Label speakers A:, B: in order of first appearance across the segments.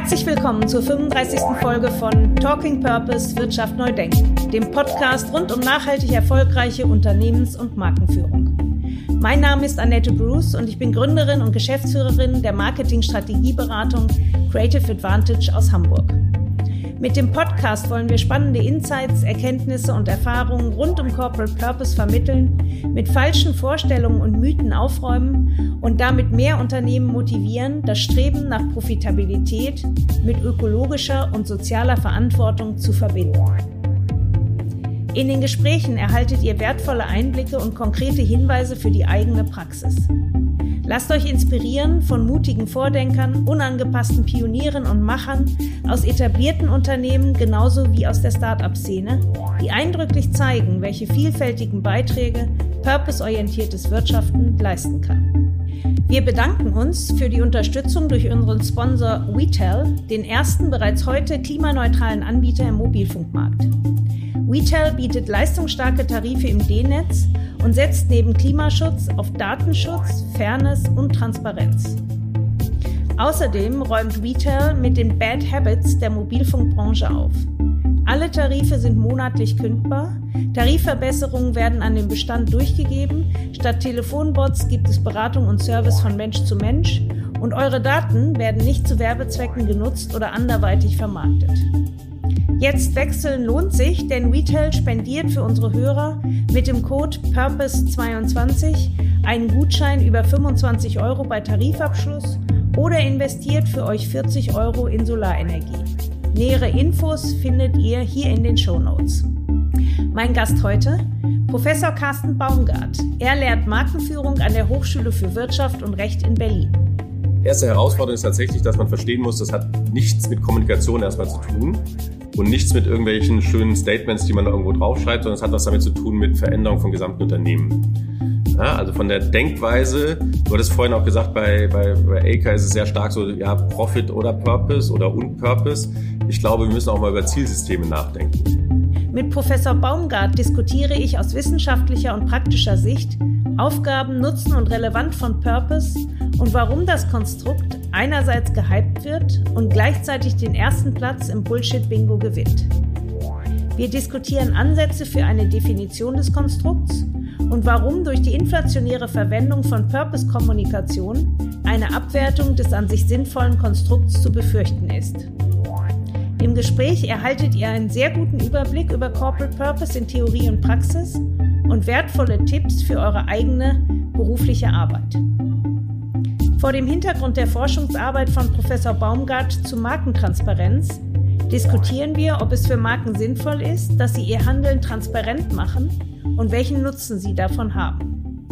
A: Herzlich willkommen zur 35. Folge von Talking Purpose Wirtschaft neu denken, dem Podcast rund um nachhaltig erfolgreiche Unternehmens- und Markenführung. Mein Name ist Annette Bruce und ich bin Gründerin und Geschäftsführerin der Marketing-Strategieberatung Creative Advantage aus Hamburg. Mit dem Podcast wollen wir spannende Insights, Erkenntnisse und Erfahrungen rund um Corporate Purpose vermitteln, mit falschen Vorstellungen und Mythen aufräumen und damit mehr Unternehmen motivieren, das Streben nach Profitabilität mit ökologischer und sozialer Verantwortung zu verbinden. In den Gesprächen erhaltet ihr wertvolle Einblicke und konkrete Hinweise für die eigene Praxis. Lasst euch inspirieren von mutigen Vordenkern, unangepassten Pionieren und Machern aus etablierten Unternehmen genauso wie aus der Start-up-Szene, die eindrücklich zeigen, welche vielfältigen Beiträge purpose-orientiertes Wirtschaften leisten kann. Wir bedanken uns für die Unterstützung durch unseren Sponsor WeTel, den ersten bereits heute klimaneutralen Anbieter im Mobilfunkmarkt. WeTel bietet leistungsstarke Tarife im D-Netz und setzt neben Klimaschutz auf Datenschutz, Fairness und Transparenz. Außerdem räumt Retail mit den Bad Habits der Mobilfunkbranche auf. Alle Tarife sind monatlich kündbar, Tarifverbesserungen werden an den Bestand durchgegeben, statt Telefonbots gibt es Beratung und Service von Mensch zu Mensch und eure Daten werden nicht zu Werbezwecken genutzt oder anderweitig vermarktet. Jetzt wechseln lohnt sich, denn Retail spendiert für unsere Hörer mit dem Code Purpose22 einen Gutschein über 25 Euro bei Tarifabschluss oder investiert für euch 40 Euro in Solarenergie. Nähere Infos findet ihr hier in den Show Notes. Mein Gast heute, Professor Carsten Baumgart. Er lehrt Markenführung an der Hochschule für Wirtschaft und Recht in Berlin.
B: Erste Herausforderung ist tatsächlich, dass man verstehen muss, das hat nichts mit Kommunikation erstmal zu tun, und nichts mit irgendwelchen schönen Statements, die man da irgendwo draufschreibt, sondern es hat was damit zu tun mit Veränderung von gesamten Unternehmen. Ja, also von der Denkweise, du hattest vorhin auch gesagt, bei, bei, bei ACA ist es sehr stark so, ja, Profit oder Purpose oder Unpurpose. Ich glaube, wir müssen auch mal über Zielsysteme nachdenken.
A: Mit Professor Baumgart diskutiere ich aus wissenschaftlicher und praktischer Sicht Aufgaben, Nutzen und Relevant von Purpose und warum das Konstrukt einerseits gehypt wird und gleichzeitig den ersten Platz im Bullshit-Bingo gewinnt. Wir diskutieren Ansätze für eine Definition des Konstrukts und warum durch die inflationäre Verwendung von Purpose-Kommunikation eine Abwertung des an sich sinnvollen Konstrukts zu befürchten ist. Im Gespräch erhaltet ihr einen sehr guten Überblick über Corporate Purpose in Theorie und Praxis und wertvolle Tipps für eure eigene berufliche Arbeit. Vor dem Hintergrund der Forschungsarbeit von Professor Baumgart zu Markentransparenz diskutieren wir, ob es für Marken sinnvoll ist, dass sie ihr Handeln transparent machen und welchen Nutzen sie davon haben.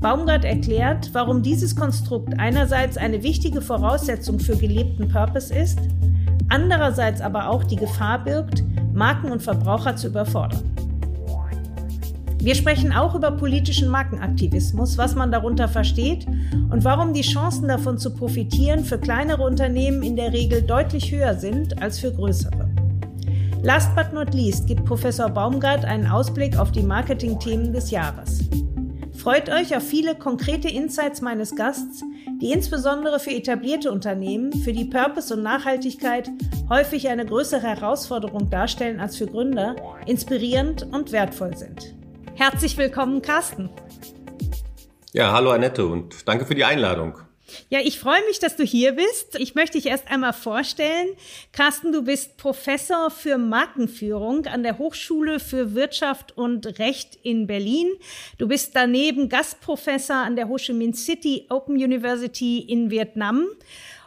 A: Baumgart erklärt, warum dieses Konstrukt einerseits eine wichtige Voraussetzung für gelebten Purpose ist, andererseits aber auch die Gefahr birgt, Marken und Verbraucher zu überfordern. Wir sprechen auch über politischen Markenaktivismus, was man darunter versteht und warum die Chancen davon zu profitieren für kleinere Unternehmen in der Regel deutlich höher sind als für größere. Last but not least gibt Professor Baumgart einen Ausblick auf die Marketingthemen des Jahres. Freut euch auf viele konkrete Insights meines Gasts, die insbesondere für etablierte Unternehmen, für die Purpose und Nachhaltigkeit häufig eine größere Herausforderung darstellen als für Gründer, inspirierend und wertvoll sind. Herzlich willkommen, Carsten.
B: Ja, hallo Annette und danke für die Einladung.
A: Ja, ich freue mich, dass du hier bist. Ich möchte dich erst einmal vorstellen. Carsten, du bist Professor für Markenführung an der Hochschule für Wirtschaft und Recht in Berlin. Du bist daneben Gastprofessor an der Ho Chi Minh City Open University in Vietnam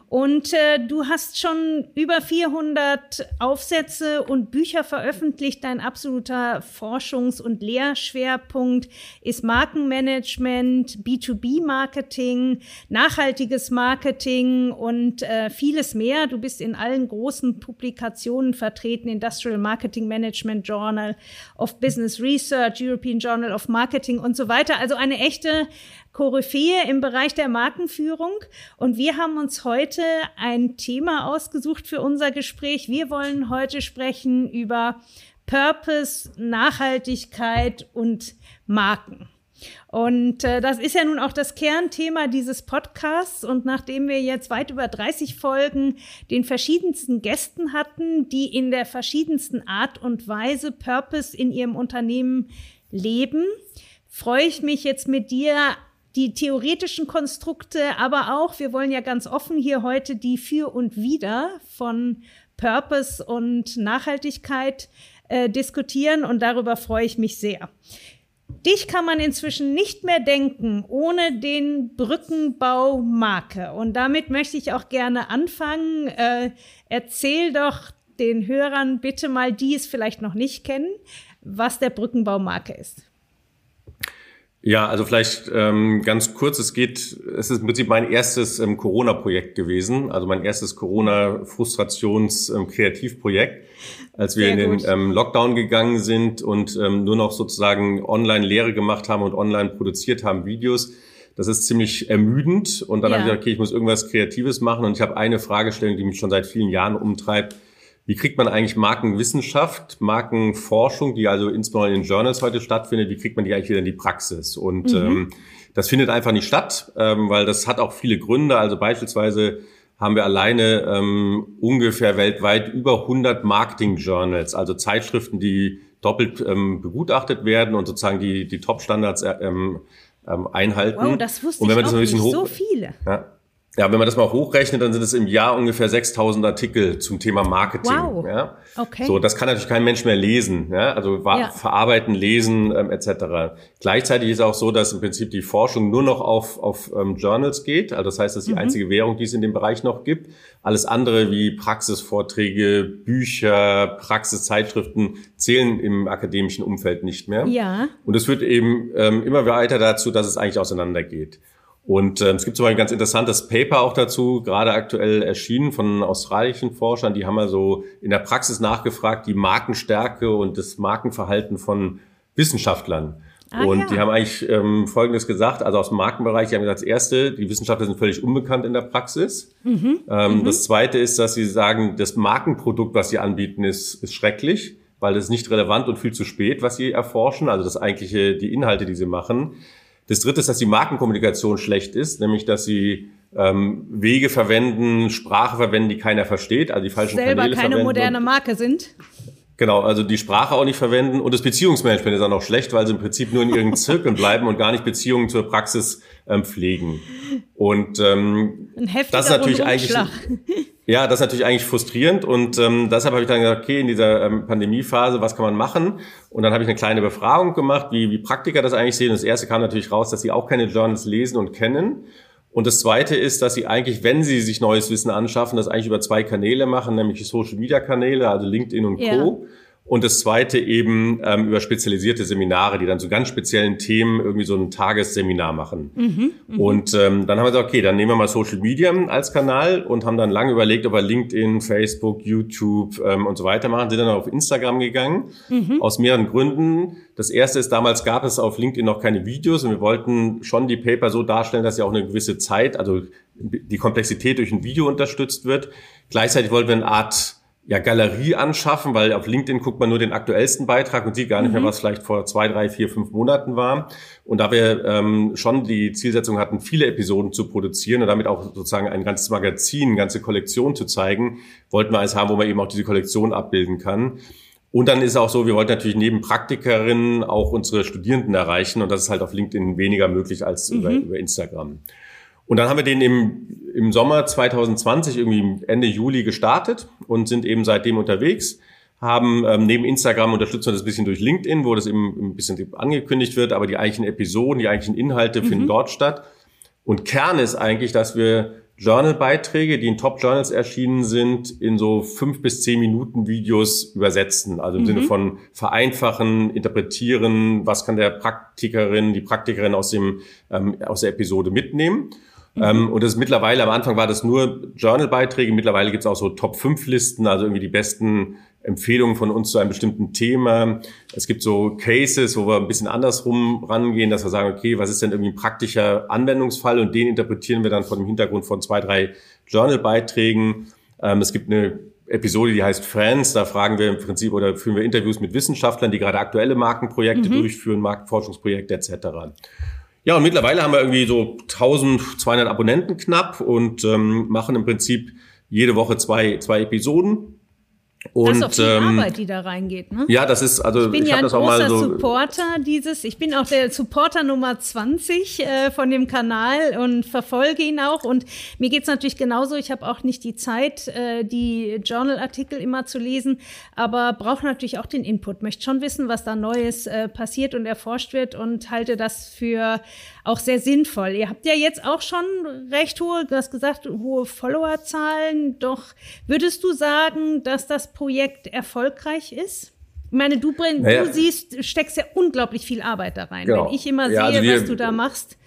A: und äh, du hast schon über 400 Aufsätze und Bücher veröffentlicht. Dein absoluter Forschungs- und Lehrschwerpunkt ist Markenmanagement, B2B-Marketing, nachhaltiges Marketing und äh, vieles mehr. Du bist in allen großen Publikationen vertreten, Industrial Marketing Management Journal of Business Research, European Journal of Marketing und so weiter. Also eine echte Koryphäe im Bereich der Markenführung. Und wir haben uns heute ein Thema ausgesucht für unser Gespräch. Wir wollen heute sprechen über Purpose, Nachhaltigkeit und Marken. Und äh, das ist ja nun auch das Kernthema dieses Podcasts. Und nachdem wir jetzt weit über 30 Folgen den verschiedensten Gästen hatten, die in der verschiedensten Art und Weise Purpose in ihrem Unternehmen leben, freue ich mich jetzt mit dir die theoretischen Konstrukte, aber auch, wir wollen ja ganz offen hier heute die Für und Wider von Purpose und Nachhaltigkeit äh, diskutieren und darüber freue ich mich sehr. Dich kann man inzwischen nicht mehr denken ohne den Brückenbau Marke. Und damit möchte ich auch gerne anfangen. Äh, erzähl doch den Hörern bitte mal, die es vielleicht noch nicht kennen, was der Brückenbau Marke ist.
B: Ja, also vielleicht ähm, ganz kurz, es geht, es ist im Prinzip mein erstes ähm, Corona-Projekt gewesen, also mein erstes Corona-Frustrations-Kreativprojekt, ähm, als wir Sehr in den ähm, Lockdown gegangen sind und ähm, nur noch sozusagen Online-Lehre gemacht haben und online produziert haben Videos. Das ist ziemlich ermüdend und dann ja. habe ich gesagt, okay, ich muss irgendwas Kreatives machen und ich habe eine Fragestellung, die mich schon seit vielen Jahren umtreibt wie kriegt man eigentlich Markenwissenschaft, Markenforschung, die also insbesondere in den Journals heute stattfindet, wie kriegt man die eigentlich wieder in die Praxis? Und mhm. ähm, das findet einfach nicht statt, ähm, weil das hat auch viele Gründe. Also beispielsweise haben wir alleine ähm, ungefähr weltweit über 100 Marketing-Journals, also Zeitschriften, die doppelt ähm, begutachtet werden und sozusagen die, die Top-Standards äh, ähm, ähm, einhalten. Wow,
A: das wusste und wenn man ich auch das ein nicht, so viele.
B: Ja, ja, wenn man das mal hochrechnet, dann sind es im Jahr ungefähr 6000 Artikel zum Thema Marketing.
A: Wow.
B: Ja?
A: Okay.
B: So, das kann natürlich kein Mensch mehr lesen. Ja? Also ja. verarbeiten, lesen ähm, etc. Gleichzeitig ist auch so, dass im Prinzip die Forschung nur noch auf, auf ähm, Journals geht. Also das heißt, das ist die mhm. einzige Währung, die es in dem Bereich noch gibt. Alles andere wie Praxisvorträge, Bücher, Praxiszeitschriften zählen im akademischen Umfeld nicht mehr.
A: Ja.
B: Und es führt eben ähm, immer weiter dazu, dass es eigentlich auseinandergeht. Und äh, es gibt zum Beispiel ein ganz interessantes Paper auch dazu, gerade aktuell erschienen von australischen Forschern. Die haben also in der Praxis nachgefragt, die Markenstärke und das Markenverhalten von Wissenschaftlern. Ah, und ja. die haben eigentlich ähm, Folgendes gesagt, also aus dem Markenbereich, die haben gesagt, das Erste, die Wissenschaftler sind völlig unbekannt in der Praxis. Mhm. Ähm, mhm. Das Zweite ist, dass sie sagen, das Markenprodukt, was sie anbieten, ist, ist schrecklich, weil es nicht relevant und viel zu spät, was sie erforschen, also das eigentliche, die Inhalte, die sie machen. Das dritte ist, dass die Markenkommunikation schlecht ist, nämlich dass sie ähm, Wege verwenden, Sprache verwenden, die keiner versteht, also die falschen
A: Selber
B: Kanäle
A: keine moderne Marke sind.
B: Genau, also die Sprache auch nicht verwenden und das Beziehungsmanagement ist auch noch schlecht, weil sie im Prinzip nur in ihren Zirkeln bleiben und gar nicht Beziehungen zur Praxis ähm, pflegen. Und ähm,
A: Ein das ist natürlich eigentlich
B: ja, das ist natürlich eigentlich frustrierend und ähm, deshalb habe ich dann gesagt, okay, in dieser ähm, Pandemiephase, was kann man machen? Und dann habe ich eine kleine Befragung gemacht, wie, wie Praktiker das eigentlich sehen. Und das erste kam natürlich raus, dass sie auch keine Journals lesen und kennen. Und das zweite ist, dass sie eigentlich, wenn sie sich neues Wissen anschaffen, das eigentlich über zwei Kanäle machen, nämlich Social Media Kanäle, also LinkedIn und Co. Ja. Und das zweite eben ähm, über spezialisierte Seminare, die dann zu ganz speziellen Themen irgendwie so ein Tagesseminar machen. Mhm, mh. Und ähm, dann haben wir gesagt, okay, dann nehmen wir mal Social Media als Kanal und haben dann lange überlegt, ob wir LinkedIn, Facebook, YouTube ähm, und so weiter machen. Sind dann auf Instagram gegangen, mhm. aus mehreren Gründen. Das erste ist, damals gab es auf LinkedIn noch keine Videos und wir wollten schon die Paper so darstellen, dass sie auch eine gewisse Zeit, also die Komplexität durch ein Video unterstützt wird. Gleichzeitig wollten wir eine Art ja, Galerie anschaffen, weil auf LinkedIn guckt man nur den aktuellsten Beitrag und sieht gar nicht mhm. mehr, was vielleicht vor zwei, drei, vier, fünf Monaten war. Und da wir ähm, schon die Zielsetzung hatten, viele Episoden zu produzieren und damit auch sozusagen ein ganzes Magazin, eine ganze Kollektion zu zeigen, wollten wir eins haben, wo man eben auch diese Kollektion abbilden kann. Und dann ist auch so, wir wollten natürlich neben Praktikerinnen auch unsere Studierenden erreichen und das ist halt auf LinkedIn weniger möglich als mhm. über, über Instagram. Und dann haben wir den im, im Sommer 2020, irgendwie Ende Juli gestartet und sind eben seitdem unterwegs. Haben ähm, neben Instagram unterstützen wir das ein bisschen durch LinkedIn, wo das eben ein bisschen angekündigt wird, aber die eigentlichen Episoden, die eigentlichen Inhalte mhm. finden dort statt. Und Kern ist eigentlich, dass wir Journal-Beiträge, die in Top-Journals erschienen sind, in so fünf bis zehn Minuten Videos übersetzen. Also im mhm. Sinne von vereinfachen, interpretieren, was kann der Praktikerin, die Praktikerin aus dem ähm, aus der Episode mitnehmen. Mhm. Ähm, und das ist mittlerweile, am Anfang war das nur Journal-Beiträge, mittlerweile gibt es auch so Top-5-Listen, also irgendwie die besten Empfehlungen von uns zu einem bestimmten Thema. Es gibt so Cases, wo wir ein bisschen andersrum rangehen, dass wir sagen, okay, was ist denn irgendwie ein praktischer Anwendungsfall und den interpretieren wir dann vor dem Hintergrund von zwei, drei Journal-Beiträgen. Ähm, es gibt eine Episode, die heißt Friends. Da fragen wir im Prinzip oder führen wir Interviews mit Wissenschaftlern, die gerade aktuelle Markenprojekte mhm. durchführen, Markenforschungsprojekte etc. Ja, und mittlerweile haben wir irgendwie so 1200 Abonnenten knapp und ähm, machen im Prinzip jede Woche zwei, zwei Episoden.
A: Und, das ist auch viel ähm, Arbeit, die da reingeht, ne?
B: Ja, das ist, also
A: ich bin
B: ich
A: ja ein
B: das
A: großer
B: so
A: Supporter dieses, ich bin auch der Supporter Nummer 20 äh, von dem Kanal und verfolge ihn auch. Und mir geht's natürlich genauso, ich habe auch nicht die Zeit, äh, die Journal-Artikel immer zu lesen, aber brauche natürlich auch den Input, möchte schon wissen, was da Neues äh, passiert und erforscht wird und halte das für auch sehr sinnvoll. Ihr habt ja jetzt auch schon recht hohe, du hast gesagt, hohe Followerzahlen. Doch würdest du sagen, dass das Projekt erfolgreich ist? Ich meine, du, bring, naja. du siehst, steckst ja unglaublich viel Arbeit da rein. Genau. Wenn ich immer ja, sehe, also wir, was du da machst.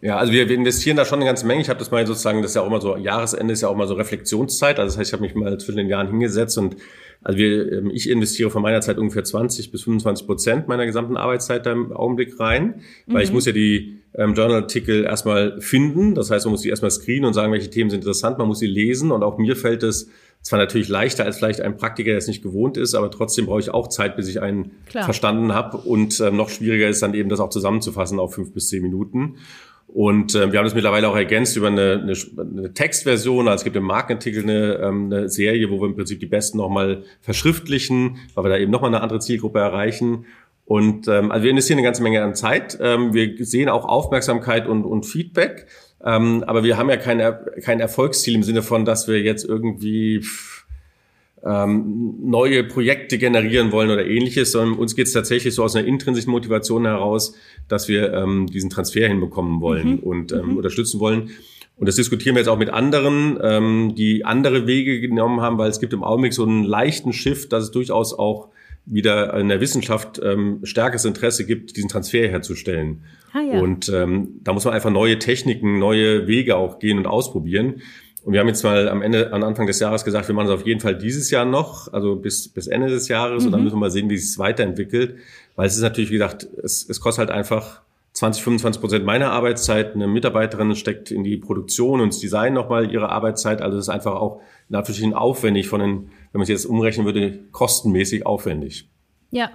B: Ja, also wir, wir investieren da schon eine ganze Menge. Ich habe das mal sozusagen, das ist ja auch immer so, Jahresende ist ja auch mal so Reflexionszeit. Also das heißt, ich habe mich mal zwischen den Jahren hingesetzt und also wir, ähm, ich investiere von meiner Zeit ungefähr 20 bis 25 Prozent meiner gesamten Arbeitszeit da im Augenblick rein, weil mhm. ich muss ja die ähm, Journal-Artikel erstmal finden. Das heißt, man muss die erstmal screenen und sagen, welche Themen sind interessant. Man muss sie lesen und auch mir fällt es zwar natürlich leichter als vielleicht ein Praktiker, der es nicht gewohnt ist, aber trotzdem brauche ich auch Zeit, bis ich einen Klar. verstanden habe. Und äh, noch schwieriger ist dann eben, das auch zusammenzufassen auf fünf bis zehn Minuten. Und äh, wir haben das mittlerweile auch ergänzt über eine, eine, eine Textversion. Also es gibt im Markenartikel eine, ähm, eine Serie, wo wir im Prinzip die Besten nochmal verschriftlichen, weil wir da eben nochmal eine andere Zielgruppe erreichen. Und ähm, also wir investieren eine ganze Menge an Zeit. Ähm, wir sehen auch Aufmerksamkeit und, und Feedback. Ähm, aber wir haben ja kein, kein Erfolgsziel im Sinne von, dass wir jetzt irgendwie ähm, neue Projekte generieren wollen oder ähnliches, sondern uns geht es tatsächlich so aus einer intrinsischen Motivation heraus, dass wir ähm, diesen Transfer hinbekommen wollen mhm. und ähm, mhm. unterstützen wollen. Und das diskutieren wir jetzt auch mit anderen, ähm, die andere Wege genommen haben, weil es gibt im Augenblick so einen leichten Shift, dass es durchaus auch wieder in der Wissenschaft ähm, stärkeres Interesse gibt, diesen Transfer herzustellen. Ah, ja. Und ähm, da muss man einfach neue Techniken, neue Wege auch gehen und ausprobieren. Und wir haben jetzt mal am Ende, am Anfang des Jahres gesagt, wir machen es auf jeden Fall dieses Jahr noch, also bis, bis Ende des Jahres. Mhm. Und dann mhm. müssen wir mal sehen, wie es weiterentwickelt. Weil es ist natürlich, wie gesagt, es, es kostet halt einfach 20, 25 Prozent meiner Arbeitszeit. Eine Mitarbeiterin steckt in die Produktion und das Design nochmal ihre Arbeitszeit. Also es ist einfach auch natürlich aufwendig von den, wenn man es jetzt umrechnen würde, kostenmäßig aufwendig.
A: Ja.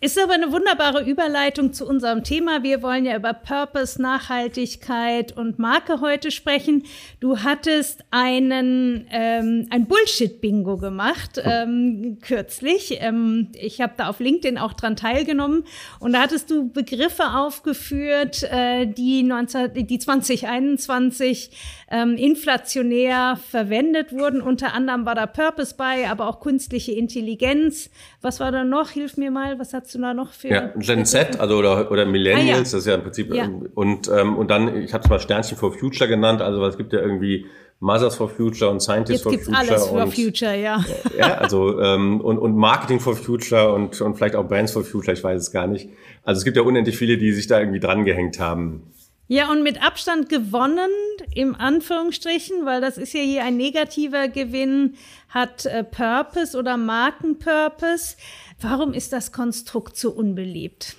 A: Ist aber eine wunderbare Überleitung zu unserem Thema. Wir wollen ja über Purpose, Nachhaltigkeit und Marke heute sprechen. Du hattest einen ähm, ein Bullshit-Bingo gemacht ähm, kürzlich. Ähm, ich habe da auf LinkedIn auch dran teilgenommen und da hattest du Begriffe aufgeführt, äh, die 19, die 2021 ähm, inflationär verwendet wurden. Unter anderem war da Purpose bei, aber auch künstliche Intelligenz. Was war da noch? Hilf mir mal. Was hat hast du da noch für?
B: Ja, Gen Z, also oder, oder Millennials, ah, ja. das ist ja im Prinzip ja. und ähm, und dann, ich habe es mal Sternchen for Future genannt, also es gibt ja irgendwie Mothers for Future und Scientists Jetzt for
A: gibt's
B: Future.
A: alles for
B: und,
A: Future, ja.
B: Ja, also ähm, und, und Marketing for Future und, und vielleicht auch Brands for Future, ich weiß es gar nicht. Also es gibt ja unendlich viele, die sich da irgendwie dran gehängt haben.
A: Ja, und mit Abstand gewonnen, im Anführungsstrichen, weil das ist ja hier ein negativer Gewinn, hat äh, Purpose oder Markenpurpose. Warum ist das Konstrukt so unbeliebt?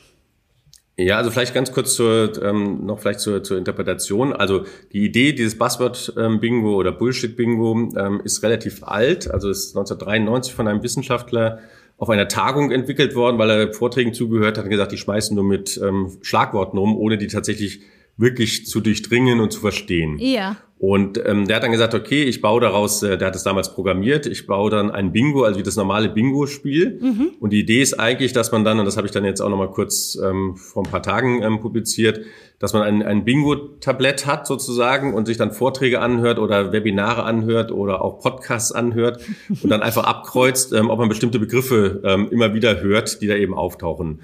B: Ja, also vielleicht ganz kurz zur, ähm, noch vielleicht zur, zur Interpretation. Also die Idee dieses Buzzword-Bingo ähm, oder Bullshit-Bingo ähm, ist relativ alt. Also ist 1993 von einem Wissenschaftler auf einer Tagung entwickelt worden, weil er Vorträgen zugehört hat und gesagt, die schmeißen nur mit ähm, Schlagworten um, ohne die tatsächlich wirklich zu durchdringen und zu verstehen.
A: Ja.
B: Und ähm, der hat dann gesagt, okay, ich baue daraus, äh, der hat es damals programmiert, ich baue dann ein Bingo, also wie das normale Bingo-Spiel. Mhm. Und die Idee ist eigentlich, dass man dann, und das habe ich dann jetzt auch nochmal kurz ähm, vor ein paar Tagen ähm, publiziert, dass man ein, ein Bingo-Tablett hat sozusagen und sich dann Vorträge anhört oder Webinare anhört oder auch Podcasts anhört und dann einfach abkreuzt, ähm, ob man bestimmte Begriffe ähm, immer wieder hört, die da eben auftauchen.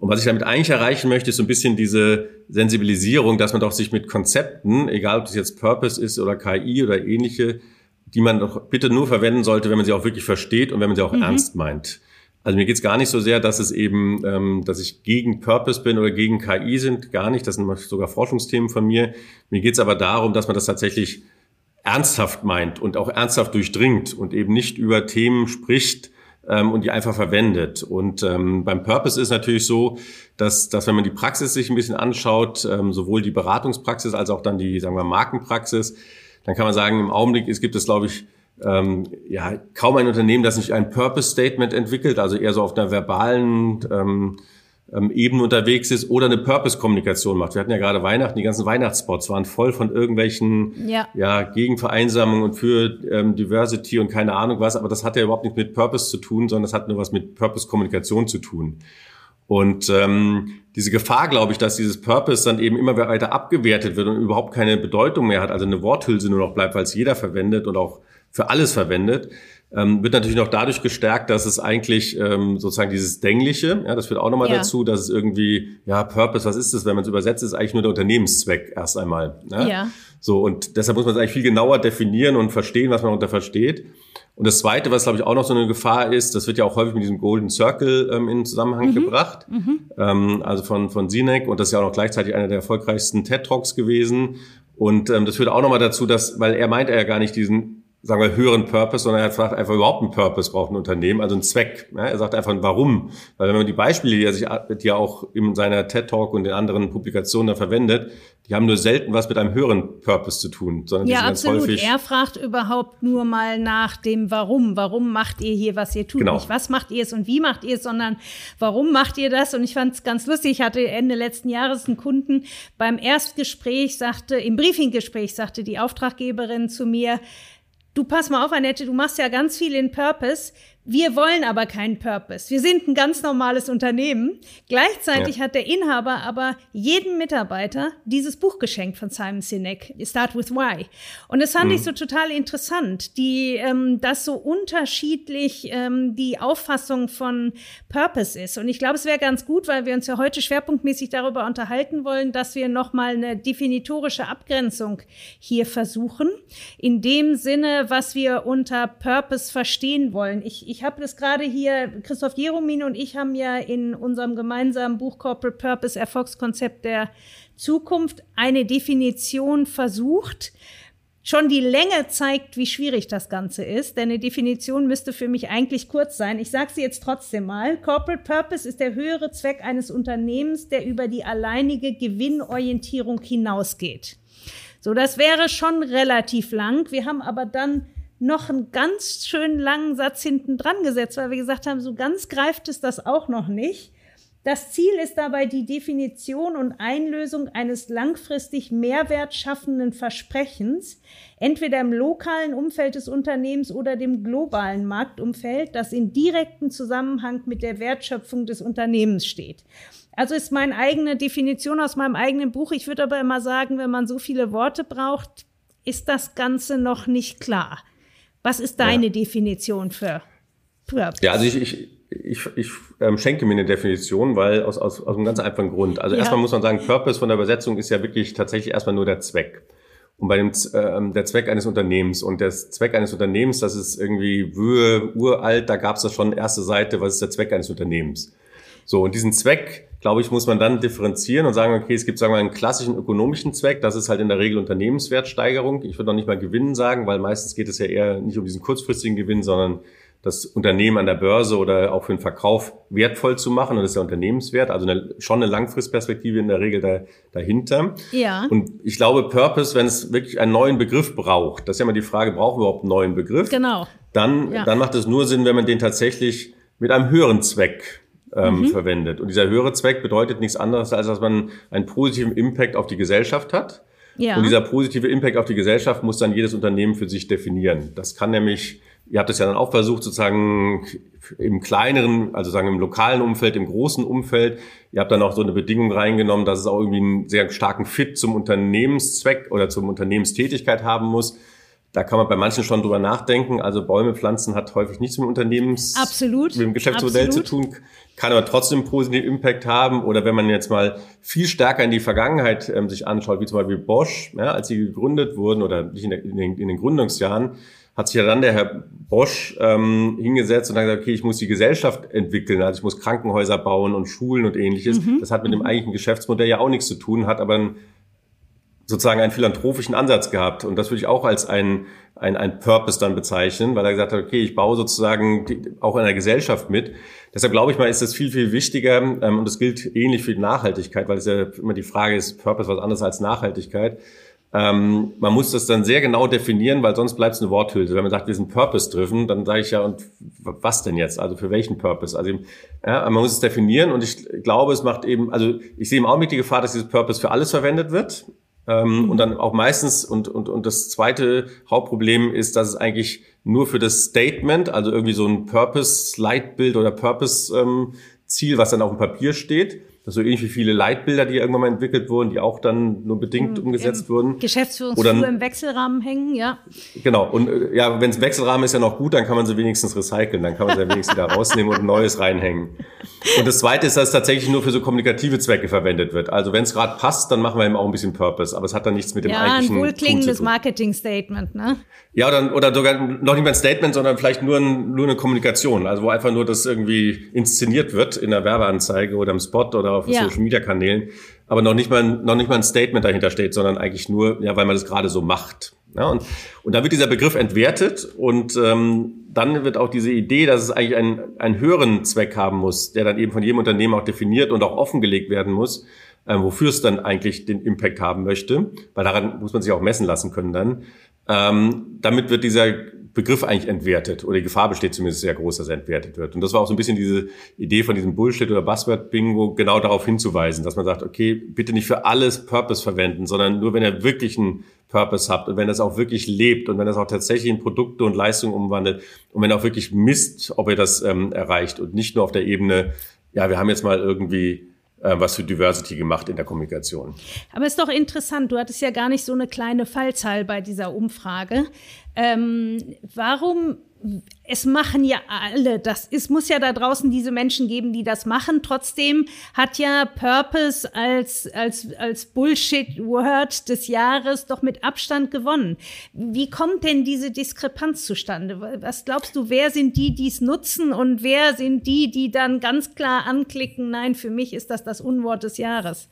B: Und was ich damit eigentlich erreichen möchte, ist so ein bisschen diese Sensibilisierung, dass man doch sich mit Konzepten, egal ob das jetzt Purpose ist oder KI oder ähnliche, die man doch bitte nur verwenden sollte, wenn man sie auch wirklich versteht und wenn man sie auch mhm. ernst meint. Also mir geht es gar nicht so sehr, dass es eben, ähm, dass ich gegen Purpose bin oder gegen KI sind, gar nicht. Das sind sogar Forschungsthemen von mir. Mir geht es aber darum, dass man das tatsächlich ernsthaft meint und auch ernsthaft durchdringt und eben nicht über Themen spricht, ähm, und die einfach verwendet. Und ähm, beim Purpose ist natürlich so, dass, dass wenn man die Praxis sich ein bisschen anschaut, ähm, sowohl die Beratungspraxis als auch dann die, sagen wir, Markenpraxis, dann kann man sagen, im Augenblick es gibt es, glaube ich, ähm, ja kaum ein Unternehmen, das nicht ein Purpose Statement entwickelt, also eher so auf einer verbalen ähm, ähm, Ebene unterwegs ist oder eine Purpose-Kommunikation macht. Wir hatten ja gerade Weihnachten, die ganzen Weihnachtsspots waren voll von irgendwelchen ja. Ja, gegen Vereinsamung und für ähm, Diversity und keine Ahnung was, aber das hat ja überhaupt nichts mit Purpose zu tun, sondern das hat nur was mit Purpose-Kommunikation zu tun. Und ähm, diese Gefahr, glaube ich, dass dieses Purpose dann eben immer weiter abgewertet wird und überhaupt keine Bedeutung mehr hat, also eine Worthülse nur noch bleibt, weil es jeder verwendet und auch für alles verwendet, ähm, wird natürlich noch dadurch gestärkt, dass es eigentlich ähm, sozusagen dieses Dängliche, ja, das führt auch nochmal ja. dazu, dass es irgendwie, ja, Purpose, was ist das, wenn man es übersetzt, ist eigentlich nur der Unternehmenszweck erst einmal. Ja? ja. So, und deshalb muss man es eigentlich viel genauer definieren und verstehen, was man darunter versteht. Und das Zweite, was glaube ich auch noch so eine Gefahr ist, das wird ja auch häufig mit diesem Golden Circle ähm, in Zusammenhang mhm. gebracht, mhm. Ähm, also von, von Sinek und das ist ja auch noch gleichzeitig einer der erfolgreichsten TED-Talks gewesen. Und ähm, das führt auch nochmal dazu, dass, weil er meint er ja gar nicht diesen sagen wir, höheren Purpose, sondern er fragt einfach überhaupt einen Purpose braucht ein Unternehmen, also einen Zweck. Er sagt einfach ein Warum. Weil wenn man die Beispiele, die er sich, die er auch in seiner TED Talk und in anderen Publikationen da verwendet, die haben nur selten was mit einem höheren Purpose zu tun, sondern
A: ja, die sind absolut. ganz häufig. Er fragt überhaupt nur mal nach dem Warum. Warum macht ihr hier, was ihr tut? Genau. Nicht was macht ihr es und wie macht ihr es, sondern warum macht ihr das? Und ich fand es ganz lustig. Ich hatte Ende letzten Jahres einen Kunden beim Erstgespräch sagte, im Briefinggespräch sagte die Auftraggeberin zu mir, du pass mal auf, Annette, du machst ja ganz viel in Purpose. Wir wollen aber keinen Purpose. Wir sind ein ganz normales Unternehmen. Gleichzeitig ja. hat der Inhaber aber jedem Mitarbeiter dieses Buch geschenkt von Simon Sinek, Start with Why. Und das fand mhm. ich so total interessant, die, ähm, dass so unterschiedlich ähm, die Auffassung von Purpose ist. Und ich glaube, es wäre ganz gut, weil wir uns ja heute schwerpunktmäßig darüber unterhalten wollen, dass wir nochmal eine definitorische Abgrenzung hier versuchen. In dem Sinne, was wir unter Purpose verstehen wollen. Ich, ich habe das gerade hier, Christoph Jeromin und ich haben ja in unserem gemeinsamen Buch Corporate Purpose Erfolgskonzept der Zukunft eine Definition versucht. Schon die Länge zeigt, wie schwierig das Ganze ist, denn eine Definition müsste für mich eigentlich kurz sein. Ich sage sie jetzt trotzdem mal. Corporate Purpose ist der höhere Zweck eines Unternehmens, der über die alleinige Gewinnorientierung hinausgeht. So, das wäre schon relativ lang. Wir haben aber dann noch einen ganz schönen langen Satz hinten dran gesetzt, weil wir gesagt haben, so ganz greift es das auch noch nicht. Das Ziel ist dabei die Definition und Einlösung eines langfristig Mehrwert schaffenden Versprechens, entweder im lokalen Umfeld des Unternehmens oder dem globalen Marktumfeld, das in direktem Zusammenhang mit der Wertschöpfung des Unternehmens steht. Also ist meine eigene Definition aus meinem eigenen Buch. Ich würde aber immer sagen, wenn man so viele Worte braucht, ist das Ganze noch nicht klar. Was ist deine ja. Definition für
B: Purpose? Ja, also ich, ich, ich, ich ähm, schenke mir eine Definition, weil aus, aus, aus einem ganz einfachen Grund. Also ja. erstmal muss man sagen, Purpose von der Übersetzung ist ja wirklich tatsächlich erstmal nur der Zweck. Und bei dem ähm, der Zweck eines Unternehmens und der Zweck eines Unternehmens, das ist irgendwie Wöhe, uralt, da gab es da schon erste Seite, was ist der Zweck eines Unternehmens? So, und diesen Zweck, glaube ich, muss man dann differenzieren und sagen, okay, es gibt, sagen wir mal, einen klassischen ökonomischen Zweck, das ist halt in der Regel Unternehmenswertsteigerung. Ich würde noch nicht mal Gewinnen sagen, weil meistens geht es ja eher nicht um diesen kurzfristigen Gewinn, sondern das Unternehmen an der Börse oder auch für den Verkauf wertvoll zu machen. Und das ist der Unternehmenswert, also eine, schon eine Langfristperspektive in der Regel da, dahinter. Ja. Und ich glaube, Purpose, wenn es wirklich einen neuen Begriff braucht, das ist ja immer die Frage, brauchen wir überhaupt einen neuen Begriff?
A: Genau.
B: Dann, ja. dann macht es nur Sinn, wenn man den tatsächlich mit einem höheren Zweck ähm, mhm. verwendet. Und dieser höhere Zweck bedeutet nichts anderes, als dass man einen positiven Impact auf die Gesellschaft hat. Ja. Und dieser positive Impact auf die Gesellschaft muss dann jedes Unternehmen für sich definieren. Das kann nämlich, ihr habt es ja dann auch versucht, sozusagen im kleineren, also sagen im lokalen Umfeld, im großen Umfeld. Ihr habt dann auch so eine Bedingung reingenommen, dass es auch irgendwie einen sehr starken Fit zum Unternehmenszweck oder zum Unternehmenstätigkeit haben muss. Da kann man bei manchen schon drüber nachdenken. Also Bäume pflanzen hat häufig nichts mit Unternehmens,
A: Absolut.
B: mit dem Geschäftsmodell Absolut. zu tun, kann aber trotzdem positiven Impact haben. Oder wenn man jetzt mal viel stärker in die Vergangenheit ähm, sich anschaut, wie zum Beispiel Bosch, ja, als sie gegründet wurden oder nicht in, der, in, den, in den Gründungsjahren, hat sich ja dann der Herr Bosch ähm, hingesetzt und dann gesagt, okay, ich muss die Gesellschaft entwickeln, also ich muss Krankenhäuser bauen und Schulen und ähnliches. Mhm. Das hat mit dem mhm. eigentlichen Geschäftsmodell ja auch nichts zu tun, hat aber ein sozusagen einen philanthropischen Ansatz gehabt. Und das würde ich auch als ein, ein, ein Purpose dann bezeichnen, weil er gesagt hat, okay, ich baue sozusagen die, auch in der Gesellschaft mit. Deshalb glaube ich mal, ist das viel, viel wichtiger ähm, und das gilt ähnlich für die Nachhaltigkeit, weil es ja immer die Frage ist, Purpose was anderes als Nachhaltigkeit. Ähm, man muss das dann sehr genau definieren, weil sonst bleibt es eine Worthülse. Wenn man sagt, wir sind Purpose-driven, dann sage ich ja, und was denn jetzt? Also für welchen Purpose? Also ja, man muss es definieren und ich glaube, es macht eben, also ich sehe im Augenblick die Gefahr, dass dieses Purpose für alles verwendet wird. Ähm, und dann auch meistens, und, und, und das zweite Hauptproblem ist, dass es eigentlich nur für das Statement, also irgendwie so ein Purpose-Leitbild oder Purpose-Ziel, ähm, was dann auf dem Papier steht, das so ähnlich wie viele Leitbilder, die irgendwann mal entwickelt wurden, die auch dann nur bedingt mhm, umgesetzt wurden.
A: Geschäftsführungsflur im Wechselrahmen hängen, ja.
B: Genau. Und äh, ja, wenn es Wechselrahmen ist ja noch gut, dann kann man sie wenigstens recyceln. Dann kann man sie ja wenigstens wieder rausnehmen und ein neues reinhängen. Und das Zweite ist, dass es tatsächlich nur für so kommunikative Zwecke verwendet wird. Also wenn es gerade passt, dann machen wir eben auch ein bisschen Purpose. Aber es hat dann nichts mit dem ja, eigentlichen
A: Ja, ein wohlklingendes Marketing-Statement, ne?
B: Ja, oder, oder sogar noch nicht mal ein Statement, sondern vielleicht nur, ein, nur eine Kommunikation. Also wo einfach nur das irgendwie inszeniert wird in der Werbeanzeige oder im Spot oder auf ja. Social Media Kanälen, aber noch nicht mal noch nicht mal ein Statement dahinter steht, sondern eigentlich nur, ja, weil man das gerade so macht. Ja, und, und dann wird dieser Begriff entwertet und ähm, dann wird auch diese Idee, dass es eigentlich einen, einen höheren Zweck haben muss, der dann eben von jedem Unternehmen auch definiert und auch offengelegt werden muss, äh, wofür es dann eigentlich den Impact haben möchte, weil daran muss man sich auch messen lassen können dann. Ähm, damit wird dieser Begriff eigentlich entwertet oder die Gefahr besteht zumindest sehr groß, dass er entwertet wird. Und das war auch so ein bisschen diese Idee von diesem Bullshit oder Buzzword-Bingo, genau darauf hinzuweisen, dass man sagt, okay, bitte nicht für alles Purpose verwenden, sondern nur wenn ihr wirklich einen Purpose habt und wenn das auch wirklich lebt und wenn das auch tatsächlich in Produkte und Leistungen umwandelt und wenn auch wirklich misst, ob ihr das ähm, erreicht und nicht nur auf der Ebene, ja, wir haben jetzt mal irgendwie äh, was für Diversity gemacht in der Kommunikation.
A: Aber ist doch interessant, du hattest ja gar nicht so eine kleine Fallzahl bei dieser Umfrage. Ähm, warum es machen ja alle, das es muss ja da draußen diese Menschen geben, die das machen. Trotzdem hat ja Purpose als als als Bullshit Word des Jahres doch mit Abstand gewonnen. Wie kommt denn diese Diskrepanz zustande? Was glaubst du, wer sind die, die es nutzen und wer sind die, die dann ganz klar anklicken, nein, für mich ist das das Unwort des Jahres?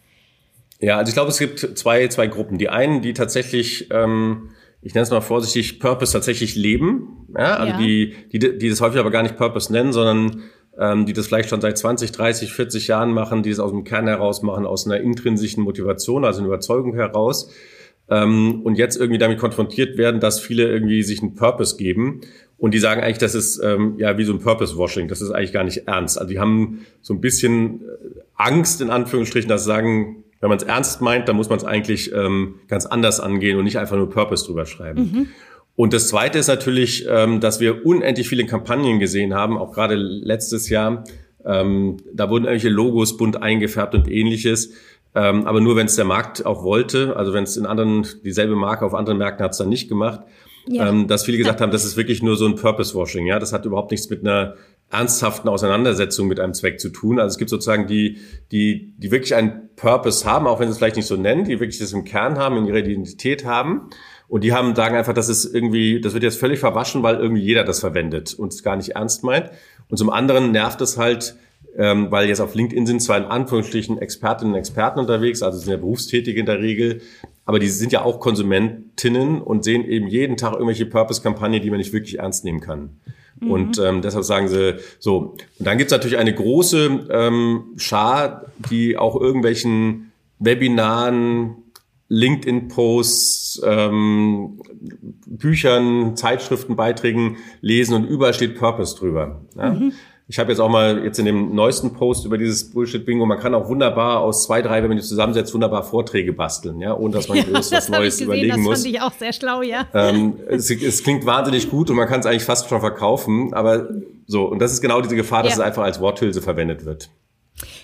B: Ja, also ich glaube, es gibt zwei zwei Gruppen. Die einen, die tatsächlich ähm, ich nenne es mal vorsichtig, Purpose tatsächlich leben. Ja, also ja. Die, die, die das häufig aber gar nicht Purpose nennen, sondern ähm, die das vielleicht schon seit 20, 30, 40 Jahren machen, die es aus dem Kern heraus machen, aus einer intrinsischen Motivation, also einer Überzeugung heraus. Ähm, und jetzt irgendwie damit konfrontiert werden, dass viele irgendwie sich einen Purpose geben. Und die sagen eigentlich, das ist ähm, ja wie so ein Purpose-Washing, das ist eigentlich gar nicht ernst. Also die haben so ein bisschen äh, Angst, in Anführungsstrichen, dass sie sagen, wenn man es ernst meint, dann muss man es eigentlich ähm, ganz anders angehen und nicht einfach nur Purpose drüber schreiben. Mhm. Und das Zweite ist natürlich, ähm, dass wir unendlich viele Kampagnen gesehen haben, auch gerade letztes Jahr. Ähm, da wurden irgendwelche Logos bunt eingefärbt und ähnliches. Ähm, aber nur, wenn es der Markt auch wollte. Also wenn es in anderen, dieselbe Marke auf anderen Märkten hat es dann nicht gemacht. Ja. Ähm, dass viele gesagt haben, das ist wirklich nur so ein Purpose-Washing. Ja, das hat überhaupt nichts mit einer ernsthaften Auseinandersetzung mit einem Zweck zu tun. Also es gibt sozusagen die, die, die wirklich einen Purpose haben, auch wenn sie es vielleicht nicht so nennen, die wirklich das im Kern haben, in ihrer Identität haben. Und die haben, sagen einfach, das ist irgendwie, das wird jetzt völlig verwaschen, weil irgendwie jeder das verwendet und es gar nicht ernst meint. Und zum anderen nervt es halt, ähm, weil jetzt auf LinkedIn sind zwar in Anführungsstrichen Expertinnen und Experten unterwegs, also sind ja Berufstätige in der Regel, aber die sind ja auch Konsumentinnen und sehen eben jeden Tag irgendwelche Purpose-Kampagnen, die man nicht wirklich ernst nehmen kann. Mhm. Und ähm, deshalb sagen sie so. Und dann gibt's natürlich eine große ähm, Schar, die auch irgendwelchen Webinaren, LinkedIn-Posts, ähm, Büchern, Zeitschriften, Beiträgen lesen und überall steht Purpose drüber. Ja? Mhm. Ich habe jetzt auch mal jetzt in dem neuesten Post über dieses Bullshit-Bingo, man kann auch wunderbar aus zwei, drei, wenn man die zusammensetzt, wunderbar Vorträge basteln, ja, ohne dass man ja, groß was Neues gesehen, überlegen das muss. Das
A: fand ich auch sehr schlau, ja.
B: Ähm, es, es, klingt wahnsinnig gut und man kann es eigentlich fast schon verkaufen, aber so, und das ist genau diese Gefahr, dass ja. es einfach als Worthülse verwendet wird.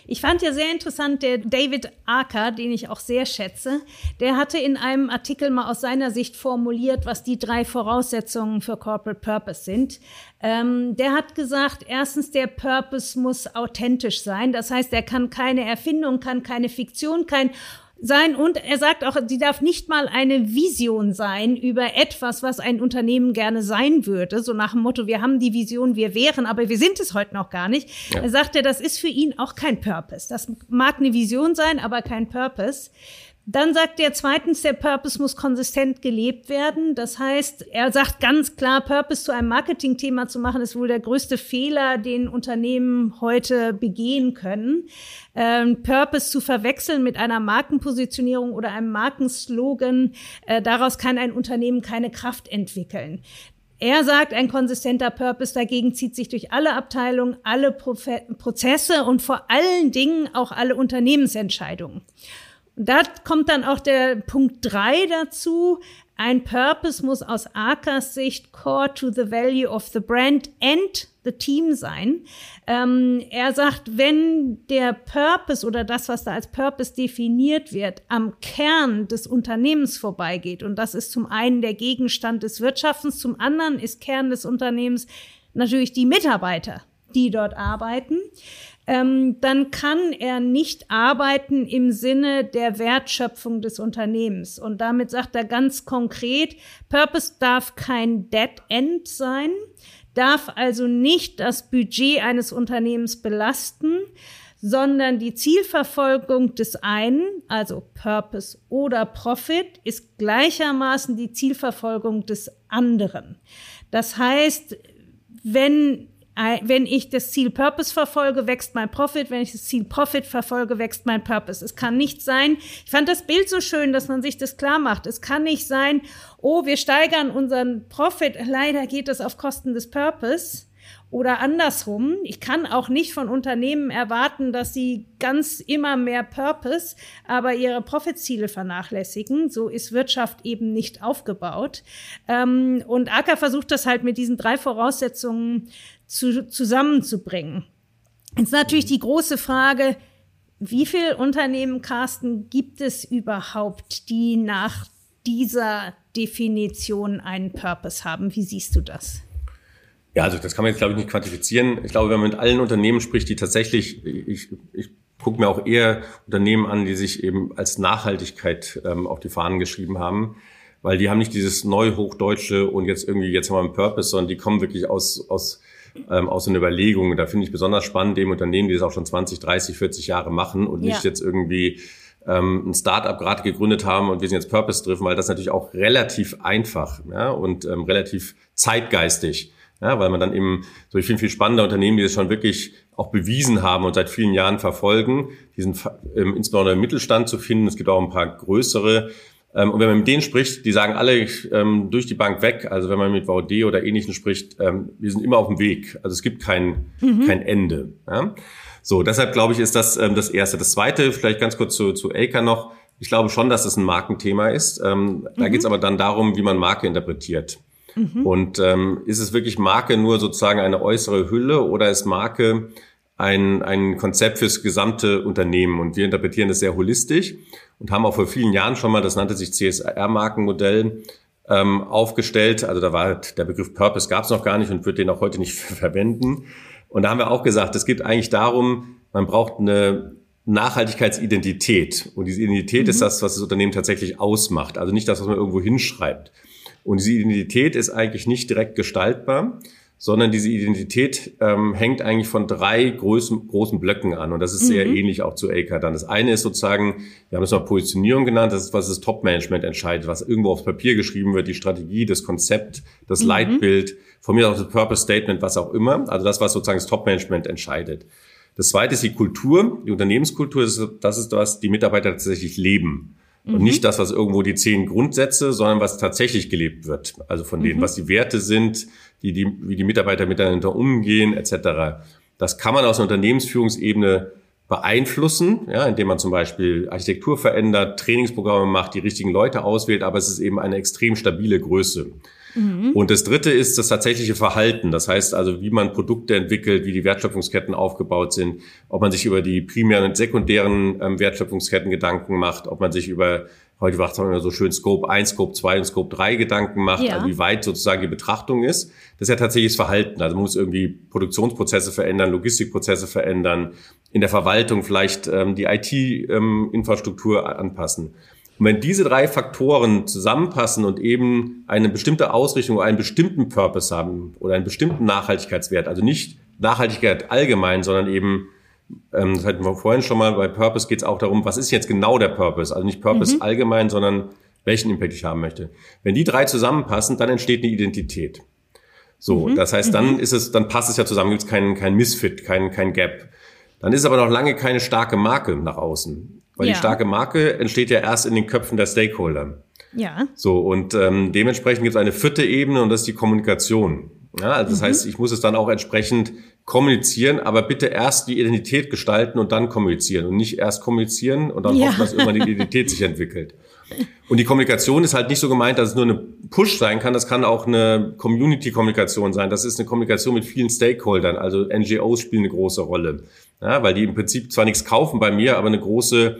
A: Ich fand ja sehr interessant, der David Acker, den ich auch sehr schätze, der hatte in einem Artikel mal aus seiner Sicht formuliert, was die drei Voraussetzungen für Corporate Purpose sind. Ähm, der hat gesagt, erstens, der Purpose muss authentisch sein. Das heißt, er kann keine Erfindung, kann keine Fiktion, kein sein und er sagt auch, sie darf nicht mal eine Vision sein über etwas, was ein Unternehmen gerne sein würde. So nach dem Motto, wir haben die Vision, wir wären, aber wir sind es heute noch gar nicht. Ja. Er sagte, das ist für ihn auch kein Purpose. Das mag eine Vision sein, aber kein Purpose. Dann sagt er zweitens, der Purpose muss konsistent gelebt werden. Das heißt, er sagt ganz klar, Purpose zu einem Marketingthema zu machen, ist wohl der größte Fehler, den Unternehmen heute begehen können. Ähm, Purpose zu verwechseln mit einer Markenpositionierung oder einem Markenslogan, äh, daraus kann ein Unternehmen keine Kraft entwickeln. Er sagt, ein konsistenter Purpose dagegen zieht sich durch alle Abteilungen, alle Profe Prozesse und vor allen Dingen auch alle Unternehmensentscheidungen. Da kommt dann auch der Punkt drei dazu. Ein Purpose muss aus Arkas Sicht core to the value of the brand and the team sein. Ähm, er sagt, wenn der Purpose oder das, was da als Purpose definiert wird, am Kern des Unternehmens vorbeigeht, und das ist zum einen der Gegenstand des Wirtschaftens, zum anderen ist Kern des Unternehmens natürlich die Mitarbeiter, die dort arbeiten, ähm, dann kann er nicht arbeiten im Sinne der Wertschöpfung des Unternehmens. Und damit sagt er ganz konkret, Purpose darf kein Dead End sein, darf also nicht das Budget eines Unternehmens belasten, sondern die Zielverfolgung des einen, also Purpose oder Profit, ist gleichermaßen die Zielverfolgung des anderen. Das heißt, wenn wenn ich das Ziel Purpose verfolge, wächst mein Profit. Wenn ich das Ziel Profit verfolge, wächst mein Purpose. Es kann nicht sein, ich fand das Bild so schön, dass man sich das klar macht. Es kann nicht sein, oh, wir steigern unseren Profit. Leider geht es auf Kosten des Purpose. Oder andersrum, ich kann auch nicht von Unternehmen erwarten, dass sie ganz immer mehr Purpose, aber ihre Profitziele vernachlässigen. So ist Wirtschaft eben nicht aufgebaut. Ähm, und Acker versucht das halt mit diesen drei Voraussetzungen zu, zusammenzubringen. Jetzt natürlich die große Frage, wie viele Unternehmen, Carsten, gibt es überhaupt, die nach dieser Definition einen Purpose haben? Wie siehst du das?
B: Ja, also das kann man jetzt, glaube ich, nicht quantifizieren. Ich glaube, wenn man mit allen Unternehmen spricht, die tatsächlich, ich, ich gucke mir auch eher Unternehmen an, die sich eben als Nachhaltigkeit ähm, auf die Fahnen geschrieben haben, weil die haben nicht dieses Neuhochdeutsche und jetzt irgendwie, jetzt haben wir einen Purpose, sondern die kommen wirklich aus, aus ähm, aus einer Überlegung. Da finde ich besonders spannend, dem Unternehmen, die das auch schon 20, 30, 40 Jahre machen und nicht ja. jetzt irgendwie ähm, ein Startup gerade gegründet haben und wir sind jetzt purpose-driven, weil das natürlich auch relativ einfach ja, und ähm, relativ zeitgeistig. Ja, weil man dann eben so viel, viel spannender Unternehmen, die das schon wirklich auch bewiesen haben und seit vielen Jahren verfolgen, diesen ähm, insbesondere im Mittelstand zu finden. Es gibt auch ein paar größere, ähm, und wenn man mit denen spricht, die sagen alle ähm, durch die Bank weg. Also wenn man mit VD oder Ähnlichen spricht, ähm, wir sind immer auf dem Weg. Also es gibt kein, mhm. kein Ende. Ja? So, deshalb glaube ich, ist das ähm, das Erste. Das Zweite, vielleicht ganz kurz zu, zu Elka noch. Ich glaube schon, dass es ein Markenthema ist. Ähm, da mhm. geht es aber dann darum, wie man Marke interpretiert. Mhm. Und ähm, ist es wirklich Marke nur sozusagen eine äußere Hülle oder ist Marke ein, ein Konzept fürs gesamte Unternehmen? Und wir interpretieren das sehr holistisch und haben auch vor vielen Jahren schon mal, das nannte sich CSR-Markenmodell, ähm, aufgestellt. Also da war der Begriff Purpose gab es noch gar nicht und wird den auch heute nicht verwenden. Und da haben wir auch gesagt, es geht eigentlich darum, man braucht eine Nachhaltigkeitsidentität. Und diese Identität mhm. ist das, was das Unternehmen tatsächlich ausmacht. Also nicht das, was man irgendwo hinschreibt. Und diese Identität ist eigentlich nicht direkt gestaltbar, sondern diese Identität ähm, hängt eigentlich von drei großen, großen Blöcken an. Und das ist sehr mhm. ähnlich auch zu AK dann. Das eine ist sozusagen, wir haben es mal Positionierung genannt, das ist, was das Top-Management entscheidet, was irgendwo aufs Papier geschrieben wird, die Strategie, das Konzept, das mhm. Leitbild, von mir auch das Purpose-Statement, was auch immer. Also das, was sozusagen das Top-Management entscheidet. Das zweite ist die Kultur, die Unternehmenskultur, das ist, das ist was die Mitarbeiter tatsächlich leben. Und mhm. nicht das, was irgendwo die zehn Grundsätze, sondern was tatsächlich gelebt wird. Also von denen, mhm. was die Werte sind, die, die, wie die Mitarbeiter miteinander umgehen, etc. Das kann man aus einer Unternehmensführungsebene beeinflussen, ja, indem man zum Beispiel Architektur verändert, Trainingsprogramme macht, die richtigen Leute auswählt, aber es ist eben eine extrem stabile Größe. Mhm. Und das dritte ist das tatsächliche Verhalten. Das heißt also, wie man Produkte entwickelt, wie die Wertschöpfungsketten aufgebaut sind, ob man sich über die primären und sekundären ähm, Wertschöpfungsketten Gedanken macht, ob man sich über heute macht man so schön Scope 1, Scope 2 und Scope 3 Gedanken macht, ja. also wie weit sozusagen die Betrachtung ist. Das ist ja tatsächlich das Verhalten. Also man muss irgendwie Produktionsprozesse verändern, Logistikprozesse verändern, in der Verwaltung vielleicht ähm, die IT-Infrastruktur ähm, anpassen. Und wenn diese drei Faktoren zusammenpassen und eben eine bestimmte Ausrichtung oder einen bestimmten Purpose haben oder einen bestimmten Nachhaltigkeitswert, also nicht Nachhaltigkeit allgemein, sondern eben ähm, das hatten wir vorhin schon mal, bei Purpose geht es auch darum, was ist jetzt genau der Purpose? Also nicht Purpose mhm. allgemein, sondern welchen Impact ich haben möchte. Wenn die drei zusammenpassen, dann entsteht eine Identität. So, mhm. das heißt, dann mhm. ist es, dann passt es ja zusammen, gibt es keinen kein Misfit, kein, kein Gap. Dann ist aber noch lange keine starke Marke nach außen. Weil ja. die starke Marke entsteht ja erst in den Köpfen der Stakeholder.
A: Ja.
B: So, und ähm, dementsprechend gibt es eine vierte Ebene und das ist die Kommunikation. Ja, also das mhm. heißt, ich muss es dann auch entsprechend kommunizieren, aber bitte erst die Identität gestalten und dann kommunizieren und nicht erst kommunizieren und dann ja. hoffen, dass irgendwann die Identität sich entwickelt. Und die Kommunikation ist halt nicht so gemeint, dass es nur eine Push sein kann, das kann auch eine Community-Kommunikation sein. Das ist eine Kommunikation mit vielen Stakeholdern, also NGOs spielen eine große Rolle, ja, weil die im Prinzip zwar nichts kaufen bei mir, aber eine große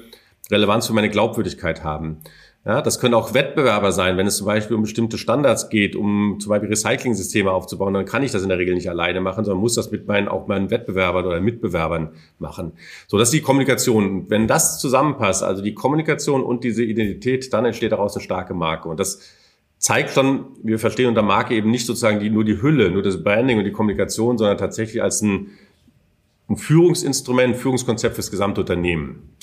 B: Relevanz für meine Glaubwürdigkeit haben. Ja, das können auch Wettbewerber sein, wenn es zum Beispiel um bestimmte Standards geht, um zum Beispiel Recycling-Systeme aufzubauen, dann kann ich das in der Regel nicht alleine machen, sondern muss das mit meinen, auch meinen Wettbewerbern oder Mitbewerbern machen. So, das ist die Kommunikation. Wenn das zusammenpasst, also die Kommunikation und diese Identität, dann entsteht daraus eine starke Marke. Und das zeigt schon, wir verstehen unter Marke eben nicht sozusagen die, nur die Hülle, nur das Branding und die Kommunikation, sondern tatsächlich als ein, ein Führungsinstrument, ein Führungskonzept fürs gesamte Unternehmen.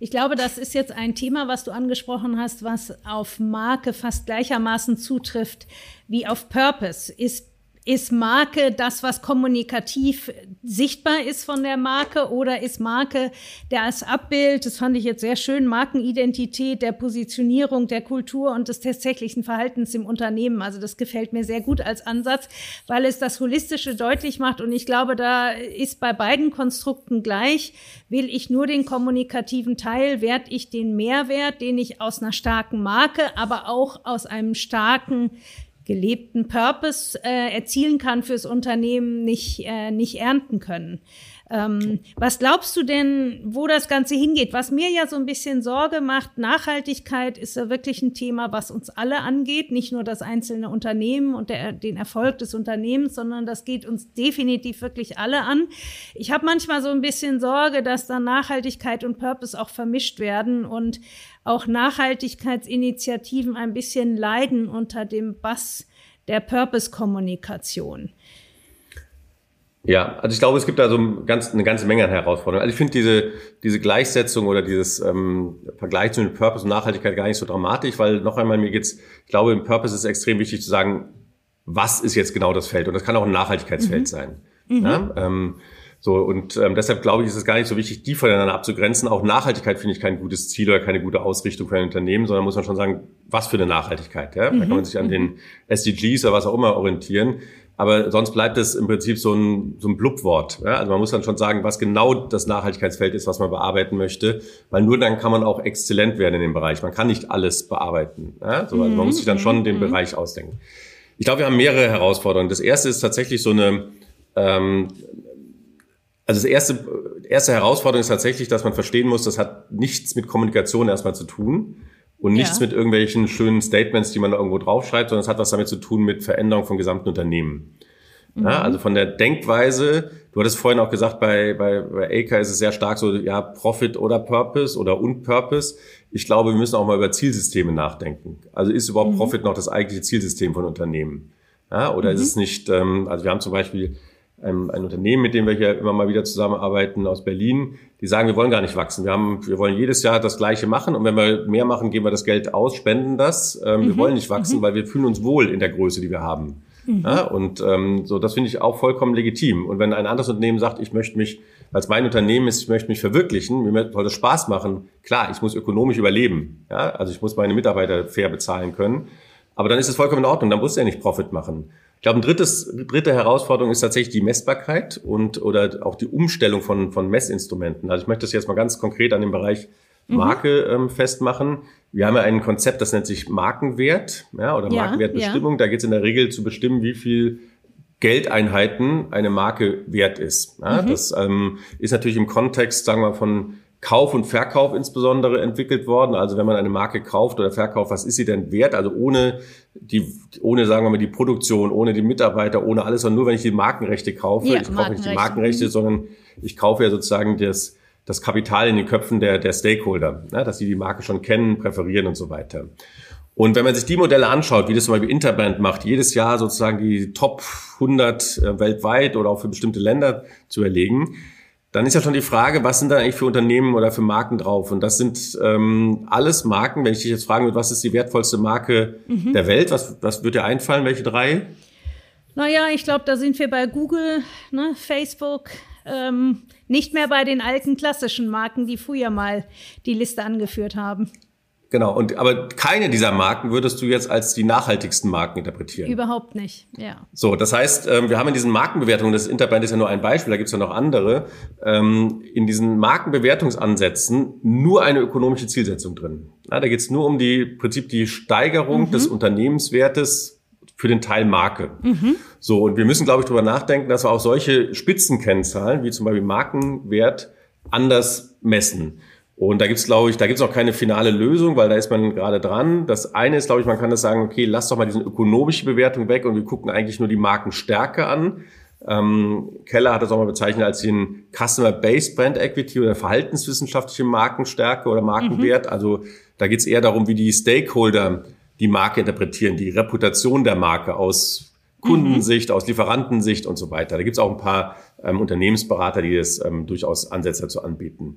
A: Ich glaube, das ist jetzt ein Thema, was du angesprochen hast, was auf Marke fast gleichermaßen zutrifft wie auf Purpose. Ist ist Marke das, was kommunikativ sichtbar ist von der Marke oder ist Marke das Abbild, das fand ich jetzt sehr schön, Markenidentität, der Positionierung, der Kultur und des tatsächlichen Verhaltens im Unternehmen. Also das gefällt mir sehr gut als Ansatz, weil es das Holistische deutlich macht und ich glaube, da ist bei beiden Konstrukten gleich. Will ich nur den kommunikativen Teil, werde ich den Mehrwert, den ich aus einer starken Marke, aber auch aus einem starken gelebten Purpose äh, erzielen kann fürs Unternehmen, nicht, äh, nicht ernten können. Ähm, was glaubst du denn, wo das Ganze hingeht? Was mir ja so ein bisschen Sorge macht, Nachhaltigkeit ist ja wirklich ein Thema, was uns alle angeht, nicht nur das einzelne Unternehmen und der, den Erfolg des Unternehmens, sondern das geht uns definitiv wirklich alle an. Ich habe manchmal so ein bisschen Sorge, dass da Nachhaltigkeit und Purpose auch vermischt werden und auch Nachhaltigkeitsinitiativen ein bisschen leiden unter dem Bass der Purpose-Kommunikation.
B: Ja, also ich glaube, es gibt da so ganz, eine ganze Menge an Herausforderungen. Also ich finde diese, diese Gleichsetzung oder dieses ähm, Vergleich zwischen Purpose und Nachhaltigkeit gar nicht so dramatisch, weil noch einmal mir geht's, ich glaube, im Purpose ist es extrem wichtig zu sagen, was ist jetzt genau das Feld? Und das kann auch ein Nachhaltigkeitsfeld mhm. sein. Mhm. Ja? Ähm, so, und ähm, deshalb glaube ich, ist es gar nicht so wichtig, die voneinander abzugrenzen. Auch Nachhaltigkeit finde ich kein gutes Ziel oder keine gute Ausrichtung für ein Unternehmen, sondern muss man schon sagen, was für eine Nachhaltigkeit. Ja? Mhm. Da kann man sich an den mhm. SDGs oder was auch immer orientieren. Aber sonst bleibt es im Prinzip so ein, so ein Blubwort. Ja? Also man muss dann schon sagen, was genau das Nachhaltigkeitsfeld ist, was man bearbeiten möchte, weil nur dann kann man auch exzellent werden in dem Bereich. Man kann nicht alles bearbeiten. Ja? So, also man muss sich dann schon den mhm. Bereich ausdenken. Ich glaube, wir haben mehrere Herausforderungen. Das erste ist tatsächlich so eine ähm, also das erste, erste Herausforderung ist tatsächlich, dass man verstehen muss, das hat nichts mit Kommunikation erstmal zu tun und nichts ja. mit irgendwelchen schönen Statements, die man irgendwo draufschreibt, sondern es hat was damit zu tun mit Veränderung von gesamten Unternehmen. Mhm. Ja, also von der Denkweise, du hattest vorhin auch gesagt, bei, bei, bei AK ist es sehr stark so, ja, Profit oder Purpose oder und Purpose. Ich glaube, wir müssen auch mal über Zielsysteme nachdenken. Also ist überhaupt mhm. Profit noch das eigentliche Zielsystem von Unternehmen? Ja, oder mhm. ist es nicht, ähm, also wir haben zum Beispiel ein, ein Unternehmen, mit dem wir hier immer mal wieder zusammenarbeiten aus Berlin, die sagen, wir wollen gar nicht wachsen. Wir haben, wir wollen jedes Jahr das Gleiche machen und wenn wir mehr machen, geben wir das Geld aus, spenden das. Ähm, mhm. Wir wollen nicht wachsen, mhm. weil wir fühlen uns wohl in der Größe, die wir haben. Mhm. Ja, und ähm, so, das finde ich auch vollkommen legitim. Und wenn ein anderes Unternehmen sagt, ich möchte mich, als mein Unternehmen ist, ich möchte mich verwirklichen, mir soll das Spaß machen, klar, ich muss ökonomisch überleben. Ja, also ich muss meine Mitarbeiter fair bezahlen können. Aber dann ist es vollkommen in Ordnung, dann muss er nicht Profit machen. Ich glaube, ein drittes, dritte Herausforderung ist tatsächlich die Messbarkeit und oder auch die Umstellung von, von Messinstrumenten. Also ich möchte das jetzt mal ganz konkret an dem Bereich mhm. Marke mhm. ähm, festmachen. Wir haben ja ein Konzept, das nennt sich Markenwert ja, oder ja, Markenwertbestimmung. Ja. Da geht es in der Regel zu bestimmen, wie viel Geldeinheiten eine Marke wert ist. Ja, mhm. Das ähm, ist natürlich im Kontext, sagen wir, von Kauf und Verkauf insbesondere entwickelt worden. Also wenn man eine Marke kauft oder verkauft, was ist sie denn wert? Also ohne die, ohne sagen wir mal die Produktion, ohne die Mitarbeiter, ohne alles, sondern nur wenn ich die Markenrechte kaufe. Ja, ich kaufe nicht die Markenrechte, mhm. sondern ich kaufe ja sozusagen das, das Kapital in den Köpfen der, der Stakeholder, ja, dass sie die Marke schon kennen, präferieren und so weiter. Und wenn man sich die Modelle anschaut, wie das zum Beispiel Interbrand macht, jedes Jahr sozusagen die Top 100 äh, weltweit oder auch für bestimmte Länder zu erlegen, dann ist ja schon die Frage, was sind da eigentlich für Unternehmen oder für Marken drauf? Und das sind ähm, alles Marken, wenn ich dich jetzt fragen würde, was ist die wertvollste Marke mhm. der Welt? Was, was wird dir einfallen? Welche drei?
A: Naja, ich glaube, da sind wir bei Google, ne, Facebook, ähm, nicht mehr bei den alten klassischen Marken, die früher mal die Liste angeführt haben.
B: Genau, und aber keine dieser Marken würdest du jetzt als die nachhaltigsten Marken interpretieren.
A: Überhaupt nicht, ja.
B: So, das heißt, ähm, wir haben in diesen Markenbewertungen, das Interbrand ist ja nur ein Beispiel, da gibt es ja noch andere, ähm, in diesen Markenbewertungsansätzen nur eine ökonomische Zielsetzung drin. da geht es nur um die Prinzip die Steigerung mhm. des Unternehmenswertes für den Teil Marke. Mhm. So, und wir müssen, glaube ich, darüber nachdenken, dass wir auch solche Spitzenkennzahlen, wie zum Beispiel Markenwert, anders messen. Und da gibt's, glaube ich, da gibt's auch keine finale Lösung, weil da ist man gerade dran. Das eine ist, glaube ich, man kann das sagen, okay, lass doch mal diese ökonomische Bewertung weg und wir gucken eigentlich nur die Markenstärke an. Ähm, Keller hat das auch mal bezeichnet als den Customer Base Brand Equity oder verhaltenswissenschaftliche Markenstärke oder Markenwert. Mhm. Also da geht's eher darum, wie die Stakeholder die Marke interpretieren, die Reputation der Marke aus Kundensicht, mhm. aus Lieferantensicht und so weiter. Da gibt's auch ein paar ähm, Unternehmensberater, die das ähm, durchaus Ansätze dazu anbieten.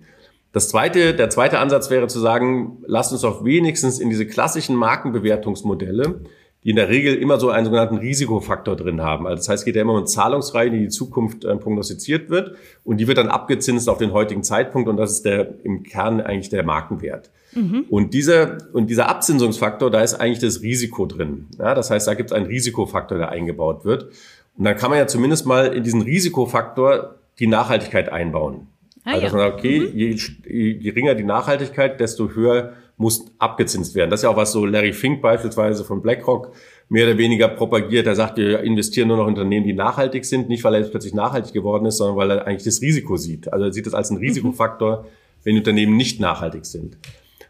B: Das zweite, der zweite Ansatz wäre zu sagen, lasst uns doch wenigstens in diese klassischen Markenbewertungsmodelle, die in der Regel immer so einen sogenannten Risikofaktor drin haben. Also das heißt, es geht ja immer um Zahlungsreihen, die in die Zukunft äh, prognostiziert wird und die wird dann abgezinst auf den heutigen Zeitpunkt und das ist der im Kern eigentlich der Markenwert. Mhm. Und dieser und dieser Abzinsungsfaktor, da ist eigentlich das Risiko drin. Ja, das heißt, da gibt es einen Risikofaktor, der eingebaut wird. Und dann kann man ja zumindest mal in diesen Risikofaktor die Nachhaltigkeit einbauen. Ah, also dass man sagt, okay, mhm. je, je geringer die Nachhaltigkeit, desto höher muss abgezinst werden. Das ist ja auch was so Larry Fink beispielsweise von BlackRock mehr oder weniger propagiert. Er sagt, wir investieren nur noch in Unternehmen, die nachhaltig sind, nicht weil er jetzt plötzlich nachhaltig geworden ist, sondern weil er eigentlich das Risiko sieht. Also er sieht es als einen mhm. Risikofaktor, wenn Unternehmen nicht nachhaltig sind.